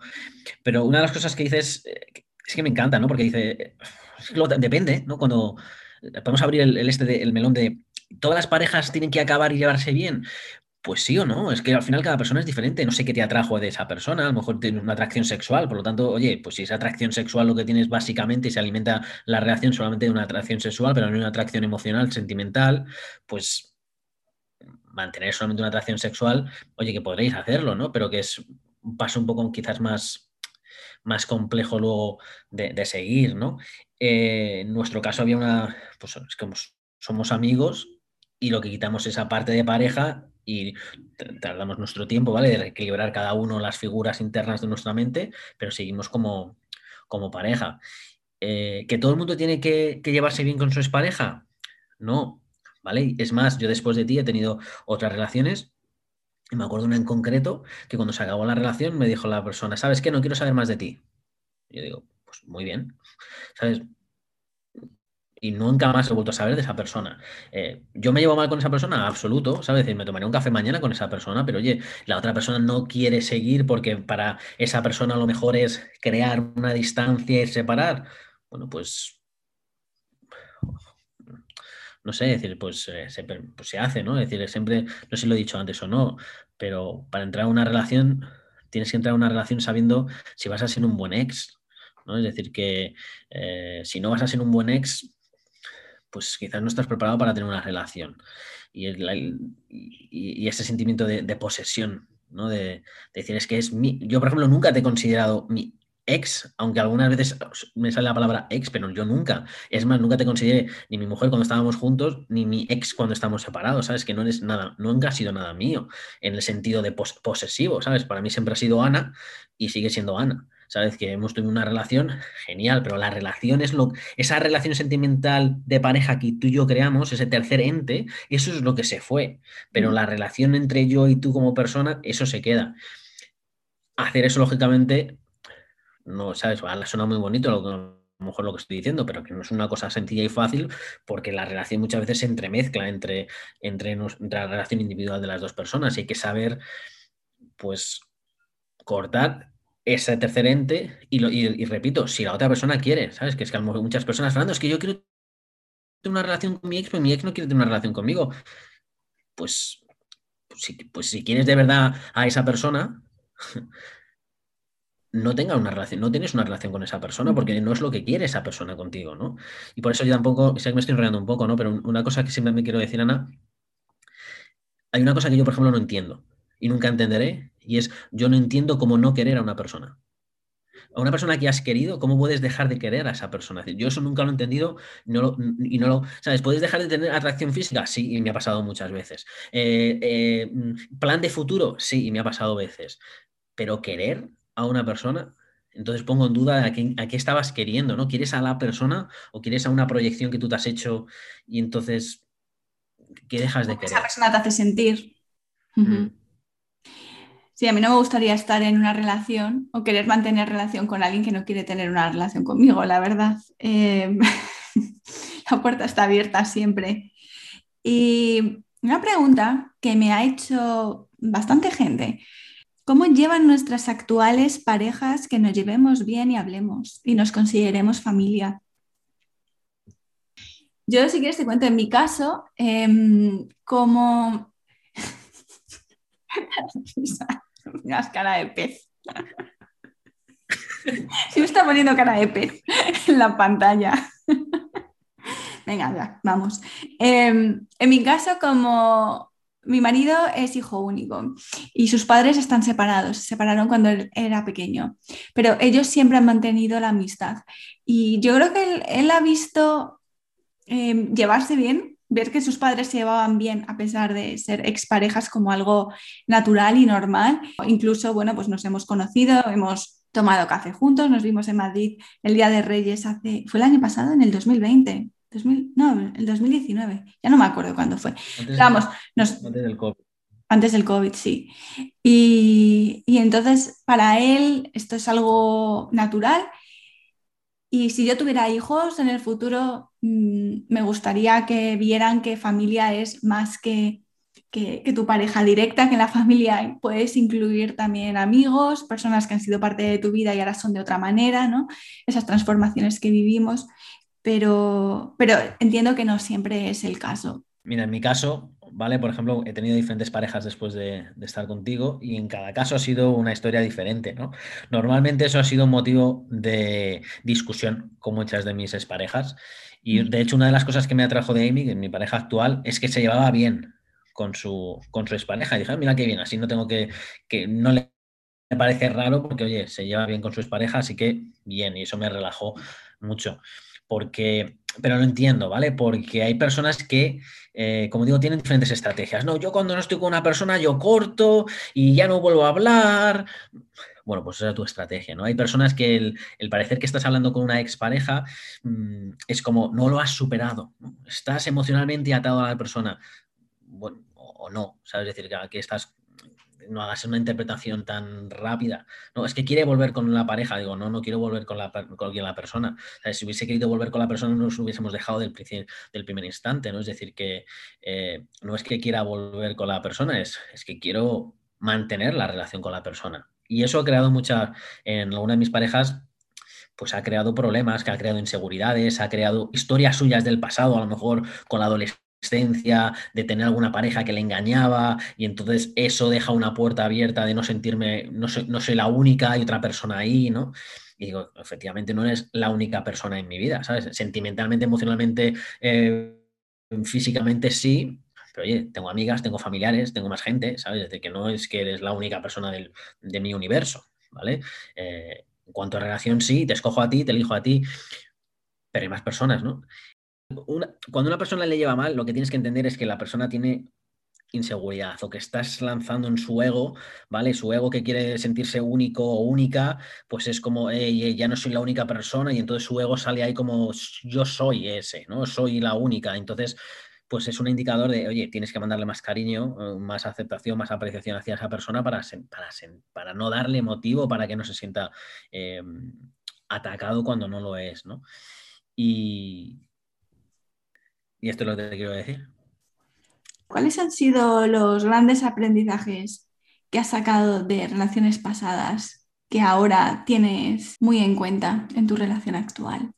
Pero una de las cosas que dices eh, es que me encanta, ¿no? Porque dice, depende, ¿no? Cuando podemos abrir el, este el melón de todas las parejas tienen que acabar y llevarse bien. Pues sí o no, es que al final cada persona es diferente, no sé qué te atrajo de esa persona, a lo mejor tienes una atracción sexual, por lo tanto, oye, pues si esa atracción sexual lo que tienes básicamente y se alimenta la reacción solamente de una atracción sexual, pero no una atracción emocional, sentimental, pues mantener solamente una atracción sexual, oye, que podréis hacerlo, ¿no? Pero que es un paso un poco quizás más, más complejo luego de, seguir, ¿no? Eh, en nuestro caso había una, pues es que somos amigos y lo que quitamos es esa parte de pareja y tardamos nuestro tiempo, ¿vale? De equilibrar cada uno las figuras internas de nuestra mente, pero seguimos como, como pareja. Eh, ¿Que todo el mundo tiene que, que llevarse bien con su expareja? No, ¿vale? Es más, yo después de ti he tenido otras relaciones y me acuerdo una en concreto que cuando se acabó la relación me dijo la persona, ¿sabes qué? No quiero saber más de ti. Y yo digo, pues muy bien, ¿sabes? Y nunca más he vuelto a saber de esa persona. Eh, ¿Yo me llevo mal con esa persona? Absoluto, ¿sabes? decir, me tomaré un café mañana con esa persona, pero oye, la otra persona no quiere seguir porque para esa persona lo mejor es crear una distancia y separar. Bueno, pues no sé, decir, pues, eh, se, pues se hace, ¿no? Es decir, siempre, no sé si lo he dicho antes o no, pero para entrar a una relación, tienes que entrar a una relación sabiendo si vas a ser un buen ex, ¿no? Es decir, que eh, si no vas a ser un buen ex, pues quizás no estás preparado para tener una relación. Y, y, ese sentimiento de, posesión, ¿no? De, de, decir, es que es mi... Yo, por ejemplo, nunca te he considerado mi ex, aunque algunas veces me sale la palabra ex, pero yo nunca. Es más, nunca te consideré ni mi mujer cuando estábamos juntos, ni mi ex cuando estamos separados, ¿sabes? Que no eres nada, nunca ha sido nada mío, en el sentido de posesivo, ¿sabes? Para mí siempre ha sido Ana y sigue siendo Ana. ¿Sabes? Que hemos tenido una relación genial, pero la relación es lo. Esa relación sentimental de pareja que tú y yo creamos, ese tercer ente, eso es lo que se fue. Pero la relación entre yo y tú como persona, eso se queda. Hacer eso, lógicamente, no, ¿sabes? suena muy bonito lo que, a lo mejor lo que estoy diciendo, pero que no es una cosa sencilla y fácil porque la relación muchas veces se entremezcla entre, entre, la relación individual de las dos personas y hay que saber, pues, cortar ese tercer ente y, y, repito, si la otra persona quiere, ¿sabes? Que es que lo muchas personas, Fernando, es que yo quiero tener una relación con mi ex, pero mi ex no quiere tener una relación conmigo. Pues, pues, si, pues si quieres de verdad a esa persona, no tenga una relación, no tienes una relación con esa persona porque no es lo que quiere esa persona contigo, ¿no? Y por eso yo tampoco, sé que me estoy enrollando un poco, ¿no? Pero una cosa que siempre me quiero decir, Ana, hay una cosa que yo, por ejemplo, no entiendo y nunca entenderé, y es yo no entiendo cómo no querer a una persona. A una persona que has querido, ¿cómo puedes dejar de querer a esa persona? Yo eso nunca lo he entendido no y no lo... ¿Sabes? ¿Puedes dejar de tener atracción física? Sí, y me ha pasado muchas veces. Eh, eh, ¿Plan de futuro? Sí, y me ha pasado veces. Pero querer, a una persona, entonces pongo en duda a qué, a qué, estabas queriendo, ¿no? ¿Quieres a la persona o quieres a una proyección que tú te has hecho y entonces, ¿qué dejas de querer? Esa persona te hace sentir. Sí, a mí no me gustaría estar en una relación o querer mantener relación con alguien que no quiere tener una relación conmigo, la verdad. Em, la puerta está abierta siempre. Y una pregunta que me ha hecho bastante gente ¿Cómo llevan nuestras actuales parejas que nos llevemos bien y hablemos y nos consideremos familia? Yo, si quieres, te cuento en mi caso, eh, como. Una cara de pez. Se me está poniendo cara de pez en la pantalla. Venga, ya, vamos. Em, en mi caso, como mi marido es hijo único y sus padres están separados, se separaron cuando él era pequeño, pero ellos siempre han mantenido la amistad. Y yo creo que él, ha visto eh, llevarse bien, ver que sus padres se llevaban bien a pesar de ser exparejas como algo natural y normal. Incluso, bueno, pues nos hemos conocido, hemos tomado café juntos, nos vimos en Madrid el Día de Reyes hace, fue el año pasado, en el 2020. 2000, no, el 2019, ya no me acuerdo cuándo fue. Antes, Vamos, nos, antes del COVID. antes del COVID, sí. Y, y entonces para él esto es algo natural. Y si yo tuviera hijos en el futuro, mm, me gustaría que vieran que familia es más que, que, que tu pareja directa, que en la familia puedes incluir también amigos, personas que han sido parte de tu vida y ahora son de otra manera, ¿no? Esas transformaciones que vivimos pero, pero entiendo que no siempre es el caso. Mira, en mi caso, ¿vale? Por ejemplo, he tenido diferentes parejas después de, de, estar contigo y en cada caso ha sido una historia diferente, ¿no? Normalmente eso ha sido un motivo de discusión con muchas de mis exparejas y de hecho una de las cosas que me atrajo de Amy, mi pareja actual, es que se llevaba bien con su, con su expareja. Y dije, ah, mira qué bien, así no tengo que, que no le parece raro porque, oye, se lleva bien con su expareja, así que bien, y eso me relajó mucho porque, pero no entiendo, ¿vale? Porque hay personas que, eh, como digo, tienen diferentes estrategias. No, yo cuando no estoy con una persona, yo corto y ya no vuelvo a hablar. Bueno, pues esa es tu estrategia, ¿no? Hay personas que el, parecer que estás hablando con una expareja mmm, es como no lo has superado, estás emocionalmente atado a la persona. Bueno, o, o no, ¿sabes? Es decir, que, que estás no hagas una interpretación tan rápida. No, es que quiere volver con la pareja. Digo, no, no quiero volver con la, con la persona. Si hubiese querido volver con la persona, no nos hubiésemos dejado del, del primer instante, ¿no? Es decir, que eh, no es que quiera volver con la persona, es, es que quiero mantener la relación con la persona. Y eso ha creado mucha, en alguna de mis parejas, pues ha creado problemas, que ha creado inseguridades, ha creado historias suyas del pasado, a lo mejor con la adolescencia de tener alguna pareja que le engañaba y entonces eso deja una puerta abierta de no sentirme, no soy, no soy la única, hay otra persona ahí, ¿no? Y digo, efectivamente no eres la única persona en mi vida, ¿sabes? Sentimentalmente, emocionalmente, eh, físicamente sí, pero oye, tengo amigas, tengo familiares, tengo más gente, ¿sabes? Desde que no es que eres la única persona del, de mi universo, ¿vale? Eh, en cuanto a relación, sí, te escojo a ti, te elijo a ti, pero hay más personas, ¿no? Cuando una persona le lleva mal, lo que tienes que entender es que la persona tiene inseguridad o que estás lanzando en su ego, ¿vale? Su ego que quiere sentirse único o única, pues es como, ya no soy la única persona y entonces su ego sale ahí como yo soy ese, ¿no? Soy la única. Entonces, pues es un indicador de, oye, tienes que mandarle más cariño, eh, más aceptación, más apreciación hacia esa persona para, para, no darle motivo para que no se sienta eh, atacado cuando no lo es, ¿no? Y, y esto es lo que te quiero decir. ¿Cuáles han sido los grandes aprendizajes que has sacado de relaciones pasadas que ahora tienes muy en cuenta en tu relación actual?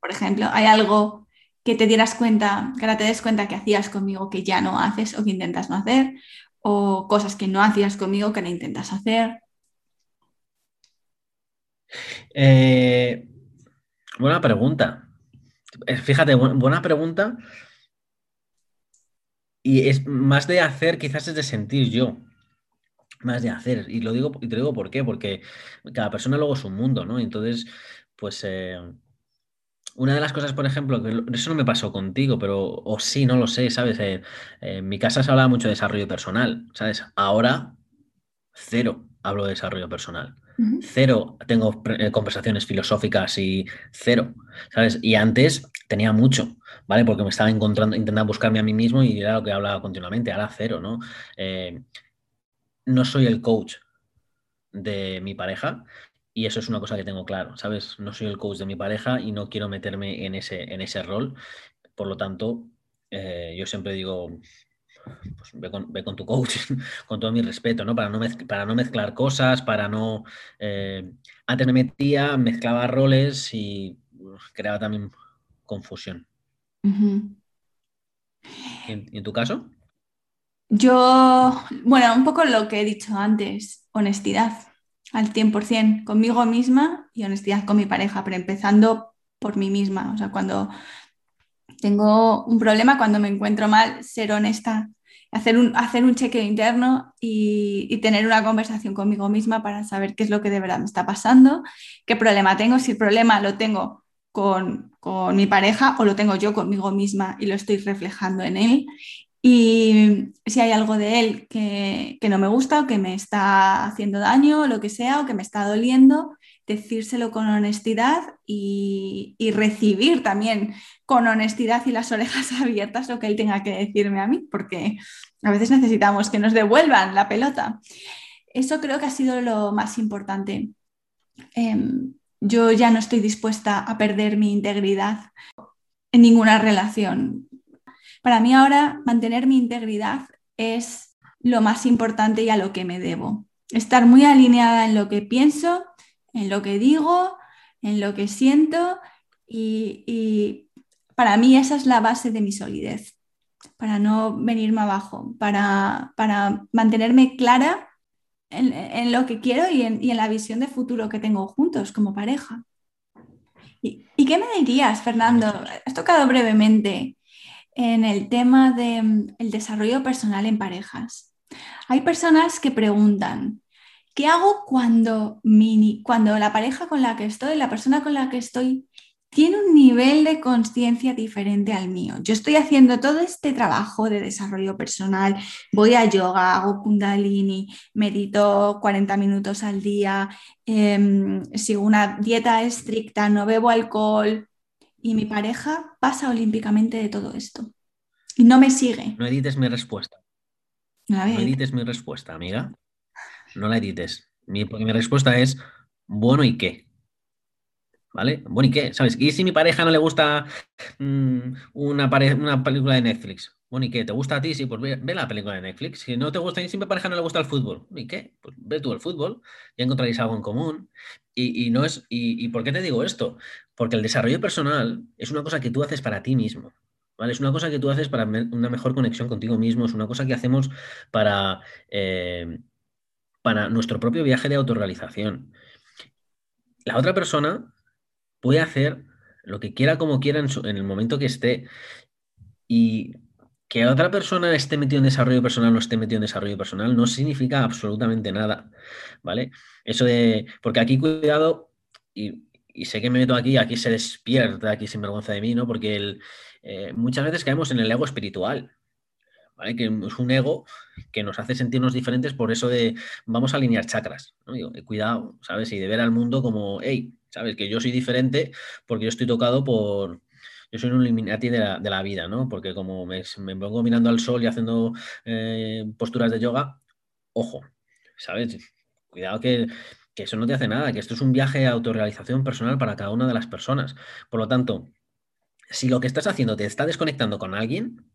Por ejemplo, ¿hay algo que te dieras cuenta, que ahora te des cuenta que hacías conmigo que ya no haces o que intentas no hacer? ¿O cosas que no hacías conmigo que ahora intentas hacer? Eh, buena pregunta. Fíjate, buena pregunta. Y es más de hacer, quizás es de sentir yo. Más de hacer. Y lo digo, y te digo por qué, porque cada persona luego es un mundo, ¿no? Entonces, pues eh, una de las cosas, por ejemplo, que eso no me pasó contigo, pero, o sí, no lo sé, ¿sabes? Eh, en mi casa se hablaba mucho de desarrollo personal, ¿sabes? Ahora, cero hablo de desarrollo personal. Cero tengo eh, conversaciones filosóficas y cero, ¿sabes? Y antes tenía mucho, ¿vale? Porque me estaba encontrando, intentando buscarme a mí mismo y era lo que hablaba continuamente, ahora cero, ¿no? Eh, no soy el coach de mi pareja y eso es una cosa que tengo claro, ¿sabes? No soy el coach de mi pareja y no quiero meterme en ese, en ese rol. Por lo tanto, eh, yo siempre digo, pues ve con, ve con, tu coach, con todo mi respeto, ¿no? Para no, para no mezclar cosas, para no... Eh, antes me metía, mezclaba roles y creaba también confusión. Uh -huh. ¿Y, en, ¿Y en tu caso? Yo, bueno, un poco lo que he dicho antes, honestidad al 100% conmigo misma y honestidad con mi pareja, pero empezando por mí misma. O sea, cuando tengo un problema, cuando me encuentro mal, ser honesta hacer un, hacer un chequeo interno y, y, tener una conversación conmigo misma para saber qué es lo que de verdad me está pasando, qué problema tengo, si el problema lo tengo con, con mi pareja o lo tengo yo conmigo misma y lo estoy reflejando en él. Y si hay algo de él que, que no me gusta o que me está haciendo daño o lo que sea o que me está doliendo, decírselo con honestidad y, y, recibir también con honestidad y las orejas abiertas lo que él tenga que decirme a mí, porque a veces necesitamos que nos devuelvan la pelota. Eso creo que ha sido lo más importante. Eh, yo ya no estoy dispuesta a perder mi integridad en ninguna relación. Para mí ahora mantener mi integridad es lo más importante y a lo que me debo. Estar muy alineada en lo que pienso, en lo que digo, en lo que siento y para mí esa es la base de mi solidez, para no venirme abajo, para, para mantenerme clara en, en, lo que quiero y en, y en, la visión de futuro que tengo juntos como pareja. ¿Y, ¿Y, qué me dirías, Fernando? Has tocado brevemente en el tema del de, desarrollo personal en parejas. Hay personas que preguntan, ¿Qué hago cuando, mi, cuando la pareja con la que estoy, la persona con la que estoy, tiene un nivel de conciencia diferente al mío? Yo estoy haciendo todo este trabajo de desarrollo personal, voy a yoga, hago kundalini, medito 40 minutos al día, eh, sigo una dieta estricta, no bebo alcohol y mi pareja pasa olímpicamente de todo esto y no me sigue. No edites mi respuesta. No, no edites mi respuesta, amiga no la edites. Mi, porque mi respuesta es, bueno, ¿y qué? ¿Vale? Bueno, ¿y qué? ¿Sabes? ¿Y si mi pareja no le gusta mmm, una, una, película de Netflix? Bueno, ¿y qué? ¿Te gusta a ti? Sí, pues ve, ve, la película de Netflix. Si no te gusta, y si mi pareja no le gusta el fútbol, ¿y qué? Pues ve tú el fútbol, ya encontraréis algo en común. Y, y no es, y, y, por qué te digo esto? Porque el desarrollo personal es una cosa que tú haces para ti mismo. ¿Vale? Es una cosa que tú haces para una mejor conexión contigo mismo, es una cosa que hacemos para eh, para nuestro propio viaje de autorrealización. La otra persona puede hacer lo que quiera como quiera en, el momento que esté y que otra persona esté metido en desarrollo personal o esté metido en desarrollo personal no significa absolutamente nada, ¿vale? Eso de, porque aquí cuidado, y, sé que me meto aquí, aquí se despierta, aquí sin vergüenza de mí, ¿no? Porque eh, muchas veces caemos en el ego espiritual, ¿vale? Que es un ego que nos hace sentirnos diferentes por eso de vamos a alinear chakras, eh, cuidado, ¿sabes? Y de ver al mundo como, hey, ¿sabes? Que yo soy diferente porque yo estoy tocado por, yo soy un Illuminati de la, de la, vida, ¿no? Porque como me, me, pongo mirando al sol y haciendo eh, posturas de yoga, ojo, ¿sabes? Cuidado que, que, eso no te hace nada, que esto es un viaje de autorrealización personal para cada una de las personas. Por lo tanto, si lo que estás haciendo te está desconectando con alguien,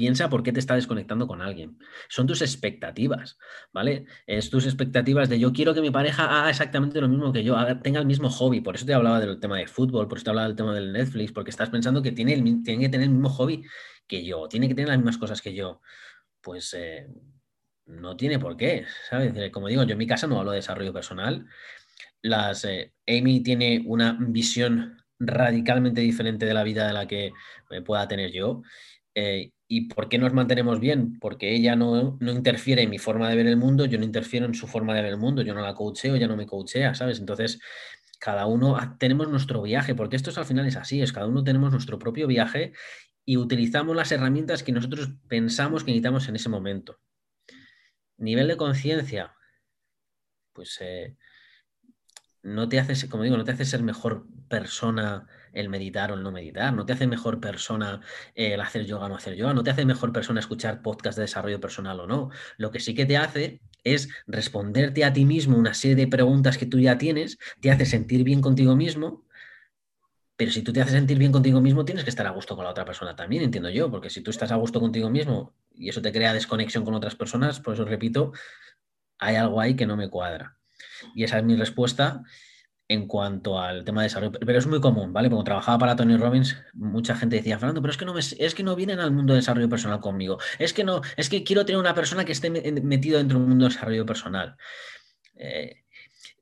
piensa por qué te está desconectando con alguien. Son tus expectativas, ¿vale? Es tus expectativas de yo quiero que mi pareja haga exactamente lo mismo que yo, tenga el mismo hobby. Por eso te hablaba del tema de fútbol, por eso te hablaba del tema del Netflix, porque estás pensando que tiene, tiene que tener el mismo hobby que yo, tiene que tener las mismas cosas que yo. Pues eh, no tiene por qué, ¿sabes? Como digo, yo en mi casa no hablo de desarrollo personal. Las, eh, Amy tiene una visión radicalmente diferente de la vida de la que pueda tener yo. Eh, ¿Y por qué nos mantenemos bien? Porque ella no, no, interfiere en mi forma de ver el mundo, yo no interfiero en su forma de ver el mundo, yo no la coacheo, ella no me coachea, ¿sabes? Entonces, cada uno tenemos nuestro viaje, porque esto es, al final es así, es cada uno tenemos nuestro propio viaje y utilizamos las herramientas que nosotros pensamos que necesitamos en ese momento. Nivel de conciencia, pues eh, no te hace, como digo, no te hace ser mejor persona el meditar o el no meditar, no te hace mejor persona el hacer yoga o no hacer yoga, no te hace mejor persona escuchar podcast de desarrollo personal o no. Lo que sí que te hace es responderte a ti mismo una serie de preguntas que tú ya tienes, te hace sentir bien contigo mismo, pero si tú te haces sentir bien contigo mismo, tienes que estar a gusto con la otra persona también, entiendo yo, porque si tú estás a gusto contigo mismo y eso te crea desconexión con otras personas, por eso repito, hay algo ahí que no me cuadra. Y esa es mi respuesta en cuanto al tema de desarrollo, pero es muy común, ¿vale? Cuando trabajaba para Tony Robbins, mucha gente decía, Fernando, pero es que no es que no vienen al mundo de desarrollo personal conmigo. Es que no, es que quiero tener una persona que esté metido dentro del mundo de desarrollo personal. Eh,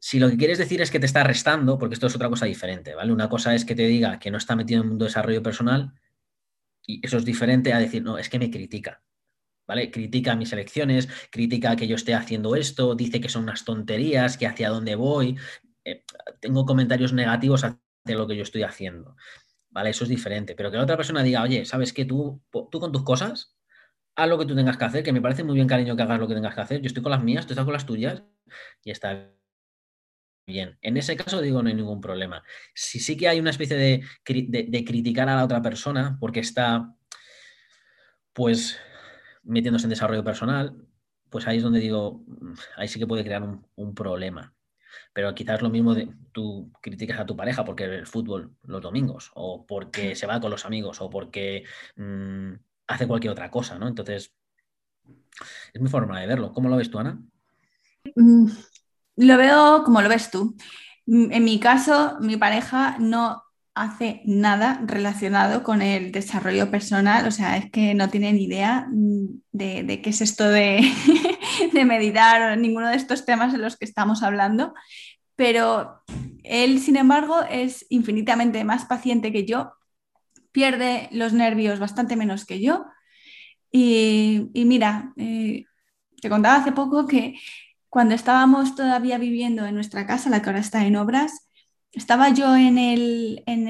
si lo que quieres decir es que te está restando, porque esto es otra cosa diferente, ¿vale? Una cosa es que te diga que no está metido en el mundo de desarrollo personal y eso es diferente a decir, no, es que me critica. ¿vale? Critica mis elecciones, critica que yo esté haciendo esto, dice que son unas tonterías, que hacia dónde voy. Eh, tengo comentarios negativos hacia lo que yo estoy haciendo. ¿Vale? Eso es diferente. Pero que la otra persona diga, oye, ¿sabes qué? Tú, tú con tus cosas, haz lo que tú tengas que hacer, que me parece muy bien, cariño, que hagas lo que tengas que hacer. Yo estoy con las mías, tú estás con las tuyas y está bien. En ese caso digo, no hay ningún problema. Si sí que hay una especie de, de criticar a la otra persona porque está, pues, metiéndose en desarrollo personal, pues ahí es donde digo, ahí sí que puede crear un, problema. Pero quizás lo mismo de tú criticas a tu pareja porque ve el fútbol los domingos, o porque se va con los amigos, o porque mm, hace cualquier otra cosa, ¿no? Entonces, es mi forma de verlo. ¿Cómo lo ves tú, Ana? Mm, lo veo como lo ves tú. Mm, en mi caso, mi pareja no hace nada relacionado con el desarrollo personal, o sea, es que no tiene ni idea de, qué es esto de, de, meditar o ninguno de estos temas en los que estamos hablando, pero él, sin embargo, es infinitamente más paciente que yo, pierde los nervios bastante menos que yo y, mira, eh, te contaba hace poco que cuando estábamos todavía viviendo en nuestra casa, la que ahora está en obras, estaba yo en el, en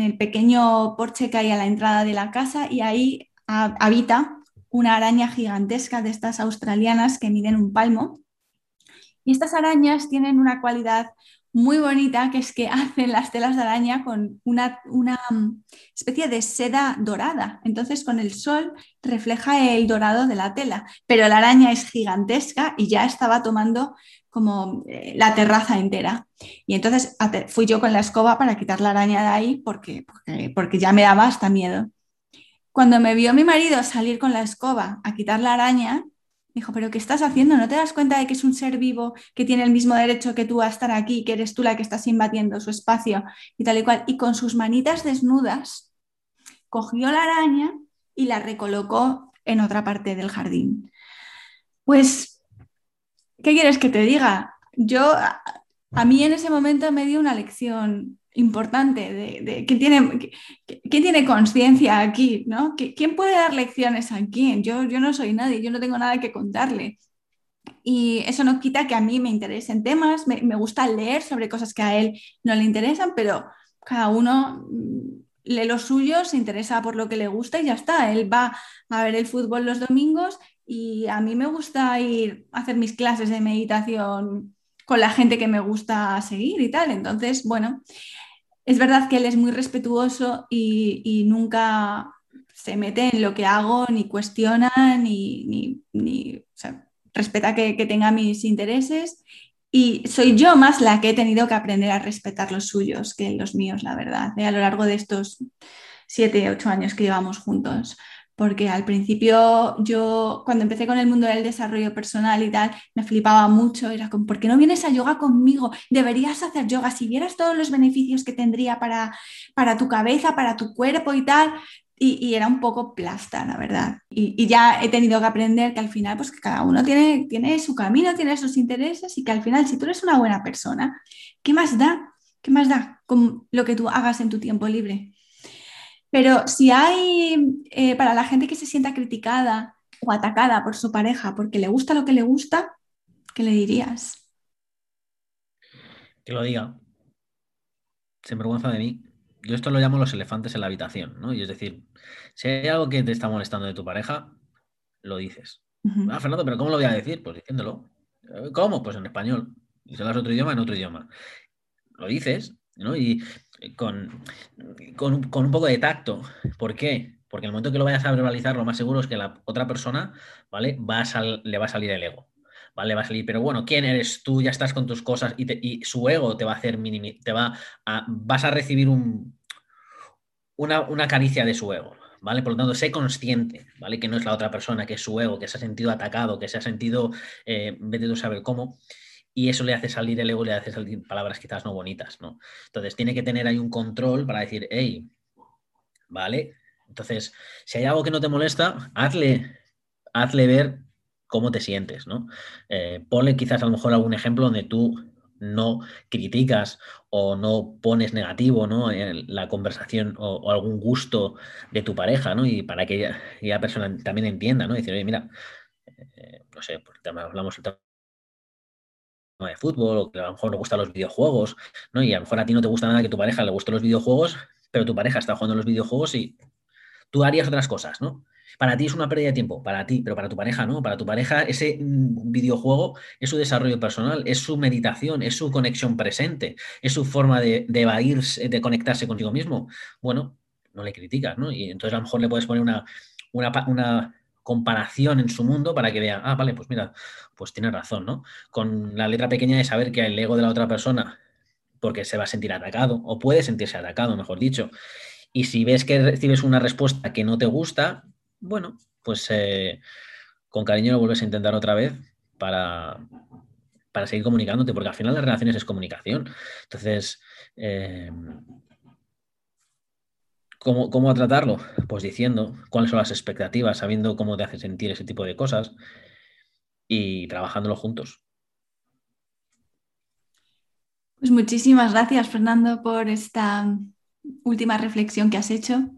el, pequeño porche que hay a la entrada de la casa y ahí habita una araña gigantesca de estas australianas que miden un palmo. Y estas arañas tienen una cualidad muy bonita que es que hacen las telas de araña con una, mm, especie de seda dorada. Entonces con el sol refleja el dorado de la tela, pero la araña es gigantesca y ya estaba tomando como eh, la terraza entera. Y entonces fui yo con la escoba para quitar la araña de ahí porque, porque, ya me daba hasta miedo. Cuando me vio mi marido salir con la escoba a quitar la araña, dijo, pero ¿qué estás haciendo? ¿No te das cuenta de que es un ser vivo que tiene el mismo derecho que tú a estar aquí, que eres tú la que estás invadiendo su espacio y tal y cual? Y con sus manitas desnudas cogió la araña y la recolocó en otra parte del jardín. Pues ¿qué quieres que te diga? Yo, a, mí en ese momento me dio una lección importante de, que tiene, tiene conciencia aquí, ¿no? ¿Quién puede dar lecciones a quién? Yo, yo no soy nadie, yo no tengo nada que contarle. Y eso no quita que a mí me interesen temas, me, me gusta leer sobre cosas que a él no le interesan, pero cada uno mm, lee lo suyo, se interesa por lo que le gusta y ya está. Él va a ver el fútbol los domingos y a mí me gusta ir a hacer mis clases de meditación con la gente que me gusta seguir y tal. Entonces, bueno, es verdad que él es muy respetuoso y, nunca se mete en lo que hago, ni cuestiona, ni, respeta que, tenga mis intereses. Y soy yo más la que he tenido que aprender a respetar los suyos que los míos, la verdad, ¿eh? a lo largo de estos siete, ocho años que llevamos juntos porque al principio yo cuando empecé con el mundo del desarrollo personal y tal, me flipaba mucho, era como, ¿por qué no vienes a yoga conmigo? Deberías hacer yoga, si vieras todos los beneficios que tendría para, para tu cabeza, para tu cuerpo y tal. Y, era un poco plasta, la verdad. Y, ya he tenido que aprender que al final, pues que cada uno tiene, tiene su camino, tiene sus intereses y que al final, si tú eres una buena persona, ¿qué más da? ¿Qué más da con lo que tú hagas en tu tiempo libre? Pero si hay, eh, para la gente que se sienta criticada o atacada por su pareja porque le gusta lo que le gusta, ¿qué le dirías? Que lo diga. Se vergüenza de mí. Yo esto lo llamo los elefantes en la habitación, ¿no? Y es decir, si hay algo que te está molestando de tu pareja, lo dices. Ah, Fernando, pero ¿cómo lo voy a decir? Pues diciéndolo. ¿Cómo? Pues en español. Y si hablas otro idioma, en otro idioma. Lo dices, ¿no? Y con, con, un poco de tacto. ¿Por qué? Porque el momento que lo vayas a verbalizar, lo más seguro es que la otra persona, ¿vale? Va le va a salir el ego. ¿Vale? Va a salir, pero bueno, ¿quién eres tú? Ya estás con tus cosas y, su ego te va a hacer te va a, vas a recibir un, una, caricia de su ego. ¿Vale? Por lo tanto, sé consciente, ¿vale? Que no es la otra persona, que es su ego, que se ha sentido atacado, que se ha sentido, eh, vete tú saber cómo, y eso le hace salir el ego, le hace salir palabras quizás no bonitas, ¿no? Entonces tiene que tener ahí un control para decir, hey, ¿vale? Entonces, si hay algo que no te molesta, hazle, hazle ver cómo te sientes, ¿no? Eh, ponle quizás a lo mejor algún ejemplo donde tú no criticas o no pones negativo ¿no? en la conversación o, algún gusto de tu pareja, ¿no? Y para que ella, persona también entienda, ¿no? Decir, oye, mira, eh, no sé, hablamos del tema de fútbol, o que a lo mejor le gustan los videojuegos, ¿no? Y a lo mejor a ti no te gusta nada que tu pareja le gusten los videojuegos, pero tu pareja está jugando los videojuegos y tú harías otras cosas, ¿no? Para ti es una pérdida de tiempo, para ti, pero para tu pareja no. Para tu pareja ese mm, videojuego es su desarrollo personal, es su meditación, es su conexión presente, es su forma de, de evadirse, de conectarse contigo mismo. Bueno, no le criticas, ¿no? Y entonces a lo mejor le puedes poner una, una, comparación en su mundo para que vea, ah, vale, pues mira, pues tiene razón, ¿no? Con la letra pequeña de saber que el ego de la otra persona, porque se va a sentir atacado, o puede sentirse atacado, mejor dicho. Y si ves que recibes una respuesta que no te gusta, bueno, pues eh, con cariño lo vuelves a intentar otra vez para, para seguir comunicándote, porque al final las relaciones es comunicación. Entonces, eh, ¿cómo, ¿cómo, tratarlo? Pues diciendo cuáles son las expectativas, sabiendo cómo te hace sentir ese tipo de cosas y trabajándolo juntos. Pues muchísimas gracias, Fernando, por esta última reflexión que has hecho.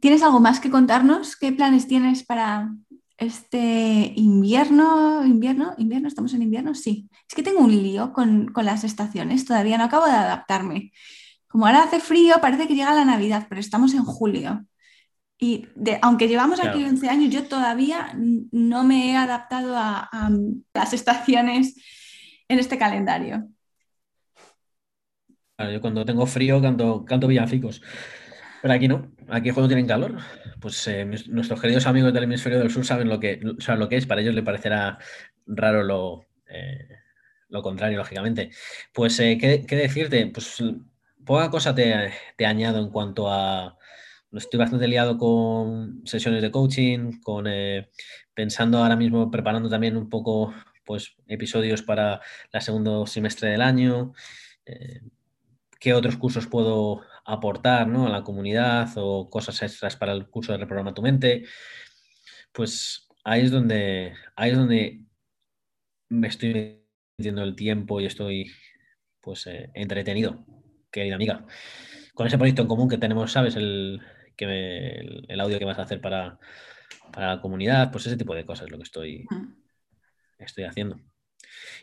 ¿Tienes algo más que contarnos? ¿Qué planes tienes para este invierno? ¿Invierno? ¿Invierno? ¿Estamos en invierno? Sí. Es que tengo un lío con, las estaciones, todavía no acabo de adaptarme. Como ahora hace frío, parece que llega la Navidad, pero estamos en julio. Y aunque llevamos aquí 11 años, yo todavía no me he adaptado a, las estaciones en este calendario. yo cuando tengo frío canto, canto villancicos. Pero aquí no, aquí cuando tienen calor, pues eh, nuestros queridos amigos del hemisferio del sur saben lo que, lo que es, para ellos le parecerá raro lo, eh, lo contrario, lógicamente. Pues, eh, ¿qué, decirte? Pues poca cosa te, te, añado en cuanto a... Estoy bastante liado con sesiones de coaching, con pensando ahora mismo, preparando también un poco pues, episodios para el segundo semestre del año. ¿Qué otros cursos puedo aportar ¿no? a la comunidad o cosas extras para el curso de Reprograma tu mente, pues ahí es donde, ahí es donde me estoy metiendo el tiempo y estoy pues eh, entretenido, querida amiga. Con ese proyecto en común que tenemos, ¿sabes? El, que el, audio que vas a hacer para, para, la comunidad, pues ese tipo de cosas es lo que estoy, estoy haciendo.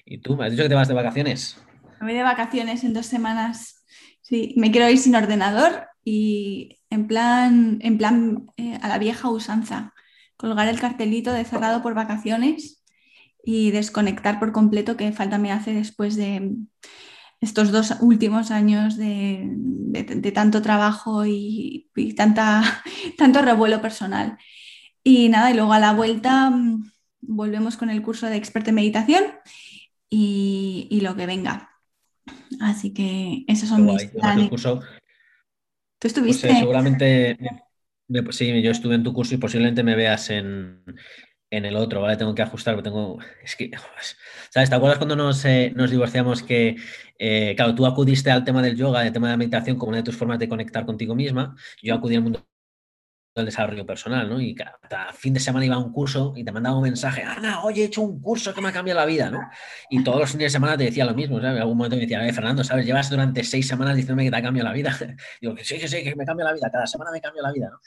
¿Y tú? ¿Me has dicho que te vas de vacaciones? Me voy de vacaciones en dos semanas Sí, me quiero ir sin ordenador y en plan, en plan eh, a la vieja usanza, colgar el cartelito de cerrado por vacaciones y desconectar por completo que falta me hace después de estos dos últimos años de, tanto trabajo y, tanta, tanto revuelo personal. Y nada, y luego a la vuelta mm, volvemos con el curso de experto en meditación y, y lo que venga. Así que esos son mis planes. ¿Tú pues, estuviste? Eh, seguramente, sí, yo estuve en tu curso y posiblemente me veas en, el otro, ¿vale? Tengo que ajustar, tengo... Es que, ¿sabes? ¿Te acuerdas cuando nos, eh, nos divorciamos que, eh, claro, tú acudiste al tema del yoga, al tema de la meditación como una de tus formas de conectar contigo misma? Yo acudí al mundo del desarrollo personal, ¿no? Y cada fin de semana iba a un curso y te mandaba un mensaje, Ana, oye, he hecho un curso que me ha cambiado la vida, ¿no? Y todos los fines de semana te decía lo mismo, ¿sabes? En algún momento me decía, Fernando, ¿sabes? Llevas durante seis semanas diciéndome que te ha cambiado la vida. Digo, que sí, que sí, que me cambia la vida, cada semana me cambia la vida, ¿no?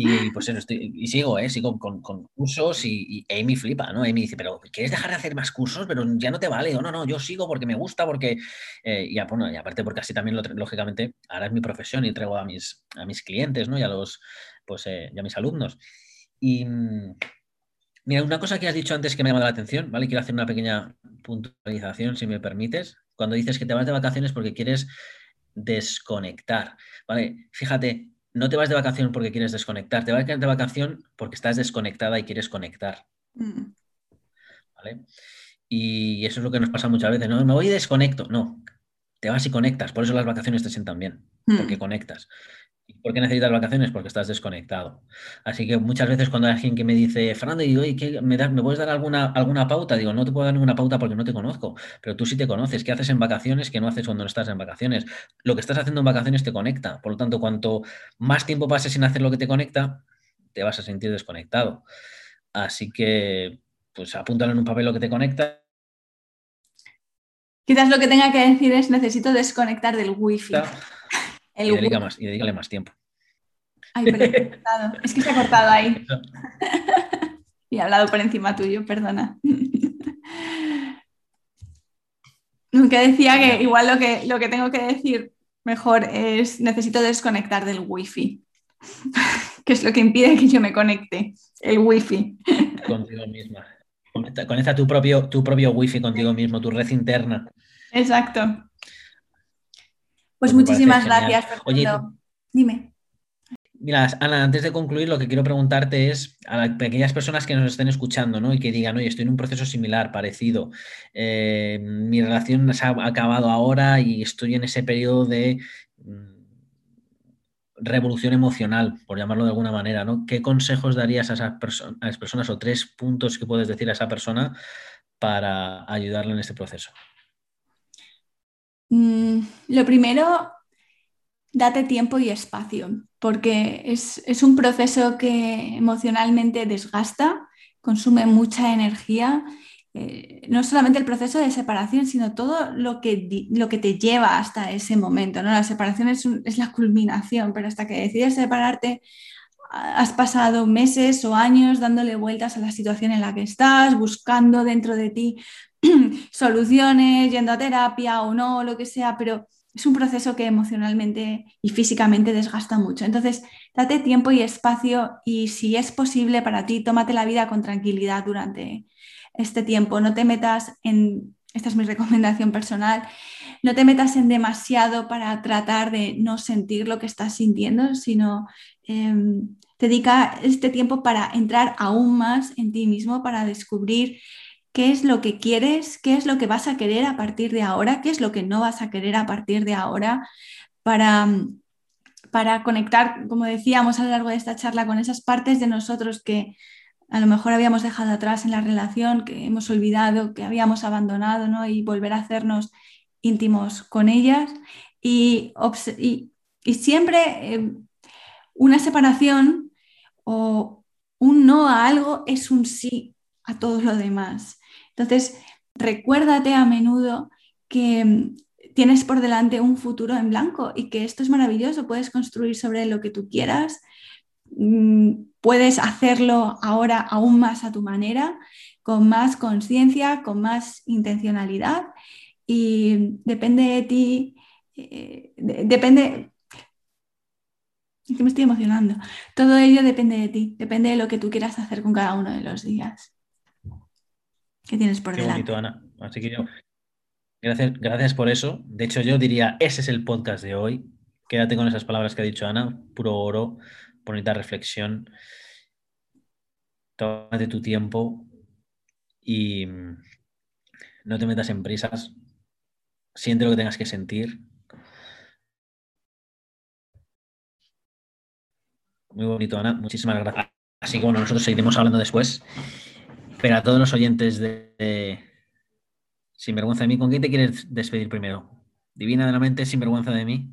Y pues eso, estoy, y sigo, ¿eh? Sigo con, cursos y, Amy flipa, ¿no? Amy dice, pero ¿quieres dejar de hacer más cursos? Pero ya no te vale. O no, no, yo sigo porque me gusta, porque... Eh, y, bueno, y aparte porque así también, lógicamente, ahora es mi profesión y traigo a mis, a mis clientes, ¿no? Y a los, pues, eh, mis alumnos. Y mm, mira, una cosa que has dicho antes que me ha llamado la atención, ¿vale? Quiero hacer una pequeña puntualización, si me permites. Cuando dices que te vas de vacaciones porque quieres desconectar, ¿vale? Fíjate, no te vas de vacaciones porque quieres desconectar, te vas de vacación porque estás desconectada y quieres conectar. Mm. ¿Vale? Y eso es lo que nos pasa muchas veces, no, me voy y desconecto. No, te vas y conectas, por eso las vacaciones te sientan bien, porque mm. ¿Por qué necesitas vacaciones? Porque estás desconectado. Así que muchas veces cuando hay alguien que me dice, Fernando, y digo, ¿me, ¿me puedes dar alguna, alguna pauta? Digo, no te puedo dar ninguna pauta porque no te conozco, pero tú sí te conoces. ¿Qué haces en vacaciones que no haces cuando no estás en vacaciones? Lo que estás haciendo en vacaciones te conecta. Por lo tanto, cuanto más tiempo pases sin hacer lo que te conecta, te vas a sentir desconectado. Así que, pues apúntalo en un papel lo que te conecta Quizás lo que tenga que decir es necesito desconectar del wifi. El y, dedica más, y dedícale más tiempo. Ay, pero he cortado. Es que se ha cortado ahí. y he hablado por encima tuyo, perdona. Nunca decía que igual lo que, lo que tengo que decir mejor es necesito desconectar del wifi, que es lo que impide que yo me conecte, el wifi. Contigo misma. Conecta, tu, propio, tu propio wifi contigo mismo, tu red interna. Exacto. Pues, pues muchísimas gracias. Oye, Dime. Mira, Ana, antes de concluir, lo que quiero preguntarte es a aquellas personas que nos estén escuchando ¿no? y que digan, oye, estoy en un proceso similar, parecido, eh, mi relación se ha acabado ahora y estoy en ese periodo de mm, revolución emocional, por llamarlo de alguna manera, ¿no? ¿Qué consejos darías a esas, a esas personas o tres puntos que puedes decir a esa persona para ayudarle en este proceso? Mm, lo primero, date tiempo y espacio, porque es, un proceso que emocionalmente desgasta, consume mucha energía. Eh, no solamente el proceso de separación, sino todo lo que, lo que te lleva hasta ese momento. ¿no? La separación es, es la culminación, pero hasta que decides separarte, has pasado meses o años dándole vueltas a la situación en la que estás, buscando dentro de ti soluciones, yendo a terapia o no, lo que sea, pero es un proceso que emocionalmente y físicamente desgasta mucho. Entonces, date tiempo y espacio y si es posible para ti, tómate la vida con tranquilidad durante este tiempo. No te metas en, esta es mi recomendación personal, no te metas en demasiado para tratar de no sentir lo que estás sintiendo, sino em, dedica este tiempo para entrar aún más en ti mismo, para descubrir qué es lo que quieres, qué es lo que vas a querer a partir de ahora, qué es lo que no vas a querer a partir de ahora, para, para conectar, como decíamos a lo largo de esta charla, con esas partes de nosotros que a lo mejor habíamos dejado atrás en la relación, que hemos olvidado, que habíamos abandonado, ¿no? y volver a hacernos íntimos con ellas. Y, siempre eh, una separación o un no a algo es un sí a todo lo demás. Entonces, recuérdate a menudo que mm, tienes por delante un futuro en blanco y que esto es maravilloso, puedes construir sobre lo que tú quieras, mm, puedes hacerlo ahora aún más a tu manera, con más conciencia, con más intencionalidad y depende de ti, eh, depende, que me estoy emocionando, todo ello depende de ti, depende de lo que tú quieras hacer con cada uno de los días que tienes por Qué delante. Bonito, Ana. Así que yo, gracias, gracias por eso. De hecho, yo diría, ese es el podcast de hoy. Quédate con esas palabras que ha dicho Ana, puro oro, bonita reflexión. Tómate tu tiempo y no te metas en prisas. Siente lo que tengas que sentir. Muy bonito, Ana. Muchísimas gracias. Así que bueno, nosotros seguiremos hablando después. Pero a todos los oyentes de, Sinvergüenza de mí, ¿con quién te quieres despedir primero? Divina de la mente, Sinvergüenza de mí.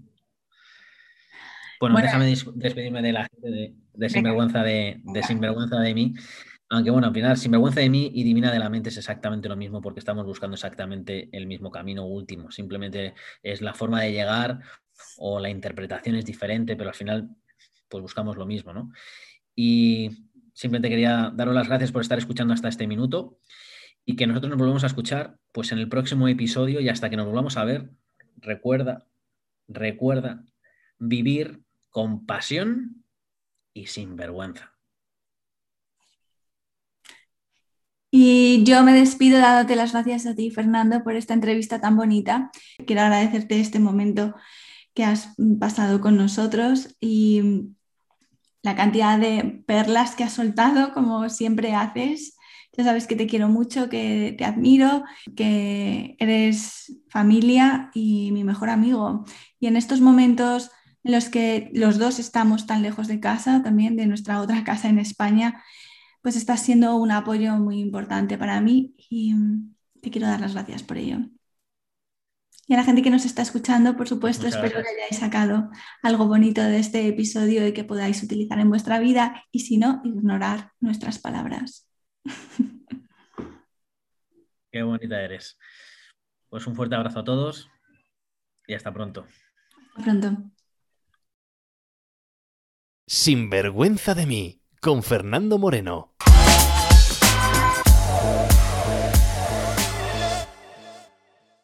Bueno, déjame despedirme de la gente de, Sinvergüenza de, Sinvergüenza de mí. Aunque bueno, al final, Sinvergüenza de mí y Divina de la mente es exactamente lo mismo porque estamos buscando exactamente el mismo camino último. Simplemente es la forma de llegar o la interpretación es diferente, pero al final pues buscamos lo mismo, ¿no? Y simplemente quería daros las gracias por estar escuchando hasta este minuto y que nosotros nos volvemos a escuchar pues en el próximo episodio y hasta que nos volvamos a ver, recuerda, recuerda vivir con pasión y sin vergüenza. Y yo me despido dándote las gracias a ti, Fernando, por esta entrevista tan bonita. Quiero agradecerte este momento que has pasado con nosotros y la cantidad de perlas que has soltado, como siempre haces. Ya sabes que te quiero mucho, que te admiro, que eres familia y mi mejor amigo. Y en estos momentos en los que los dos estamos tan lejos de casa, también de nuestra otra casa en España, pues estás siendo un apoyo muy importante para mí y te quiero dar las gracias por ello. Y a la gente que nos está escuchando, por supuesto, espero que hayáis sacado algo bonito de este episodio y que podáis utilizar en vuestra vida y si no, ignorar nuestras palabras. Qué bonita eres. Pues un fuerte abrazo a todos y hasta pronto. Hasta pronto. Sin vergüenza de mí, con Fernando Moreno.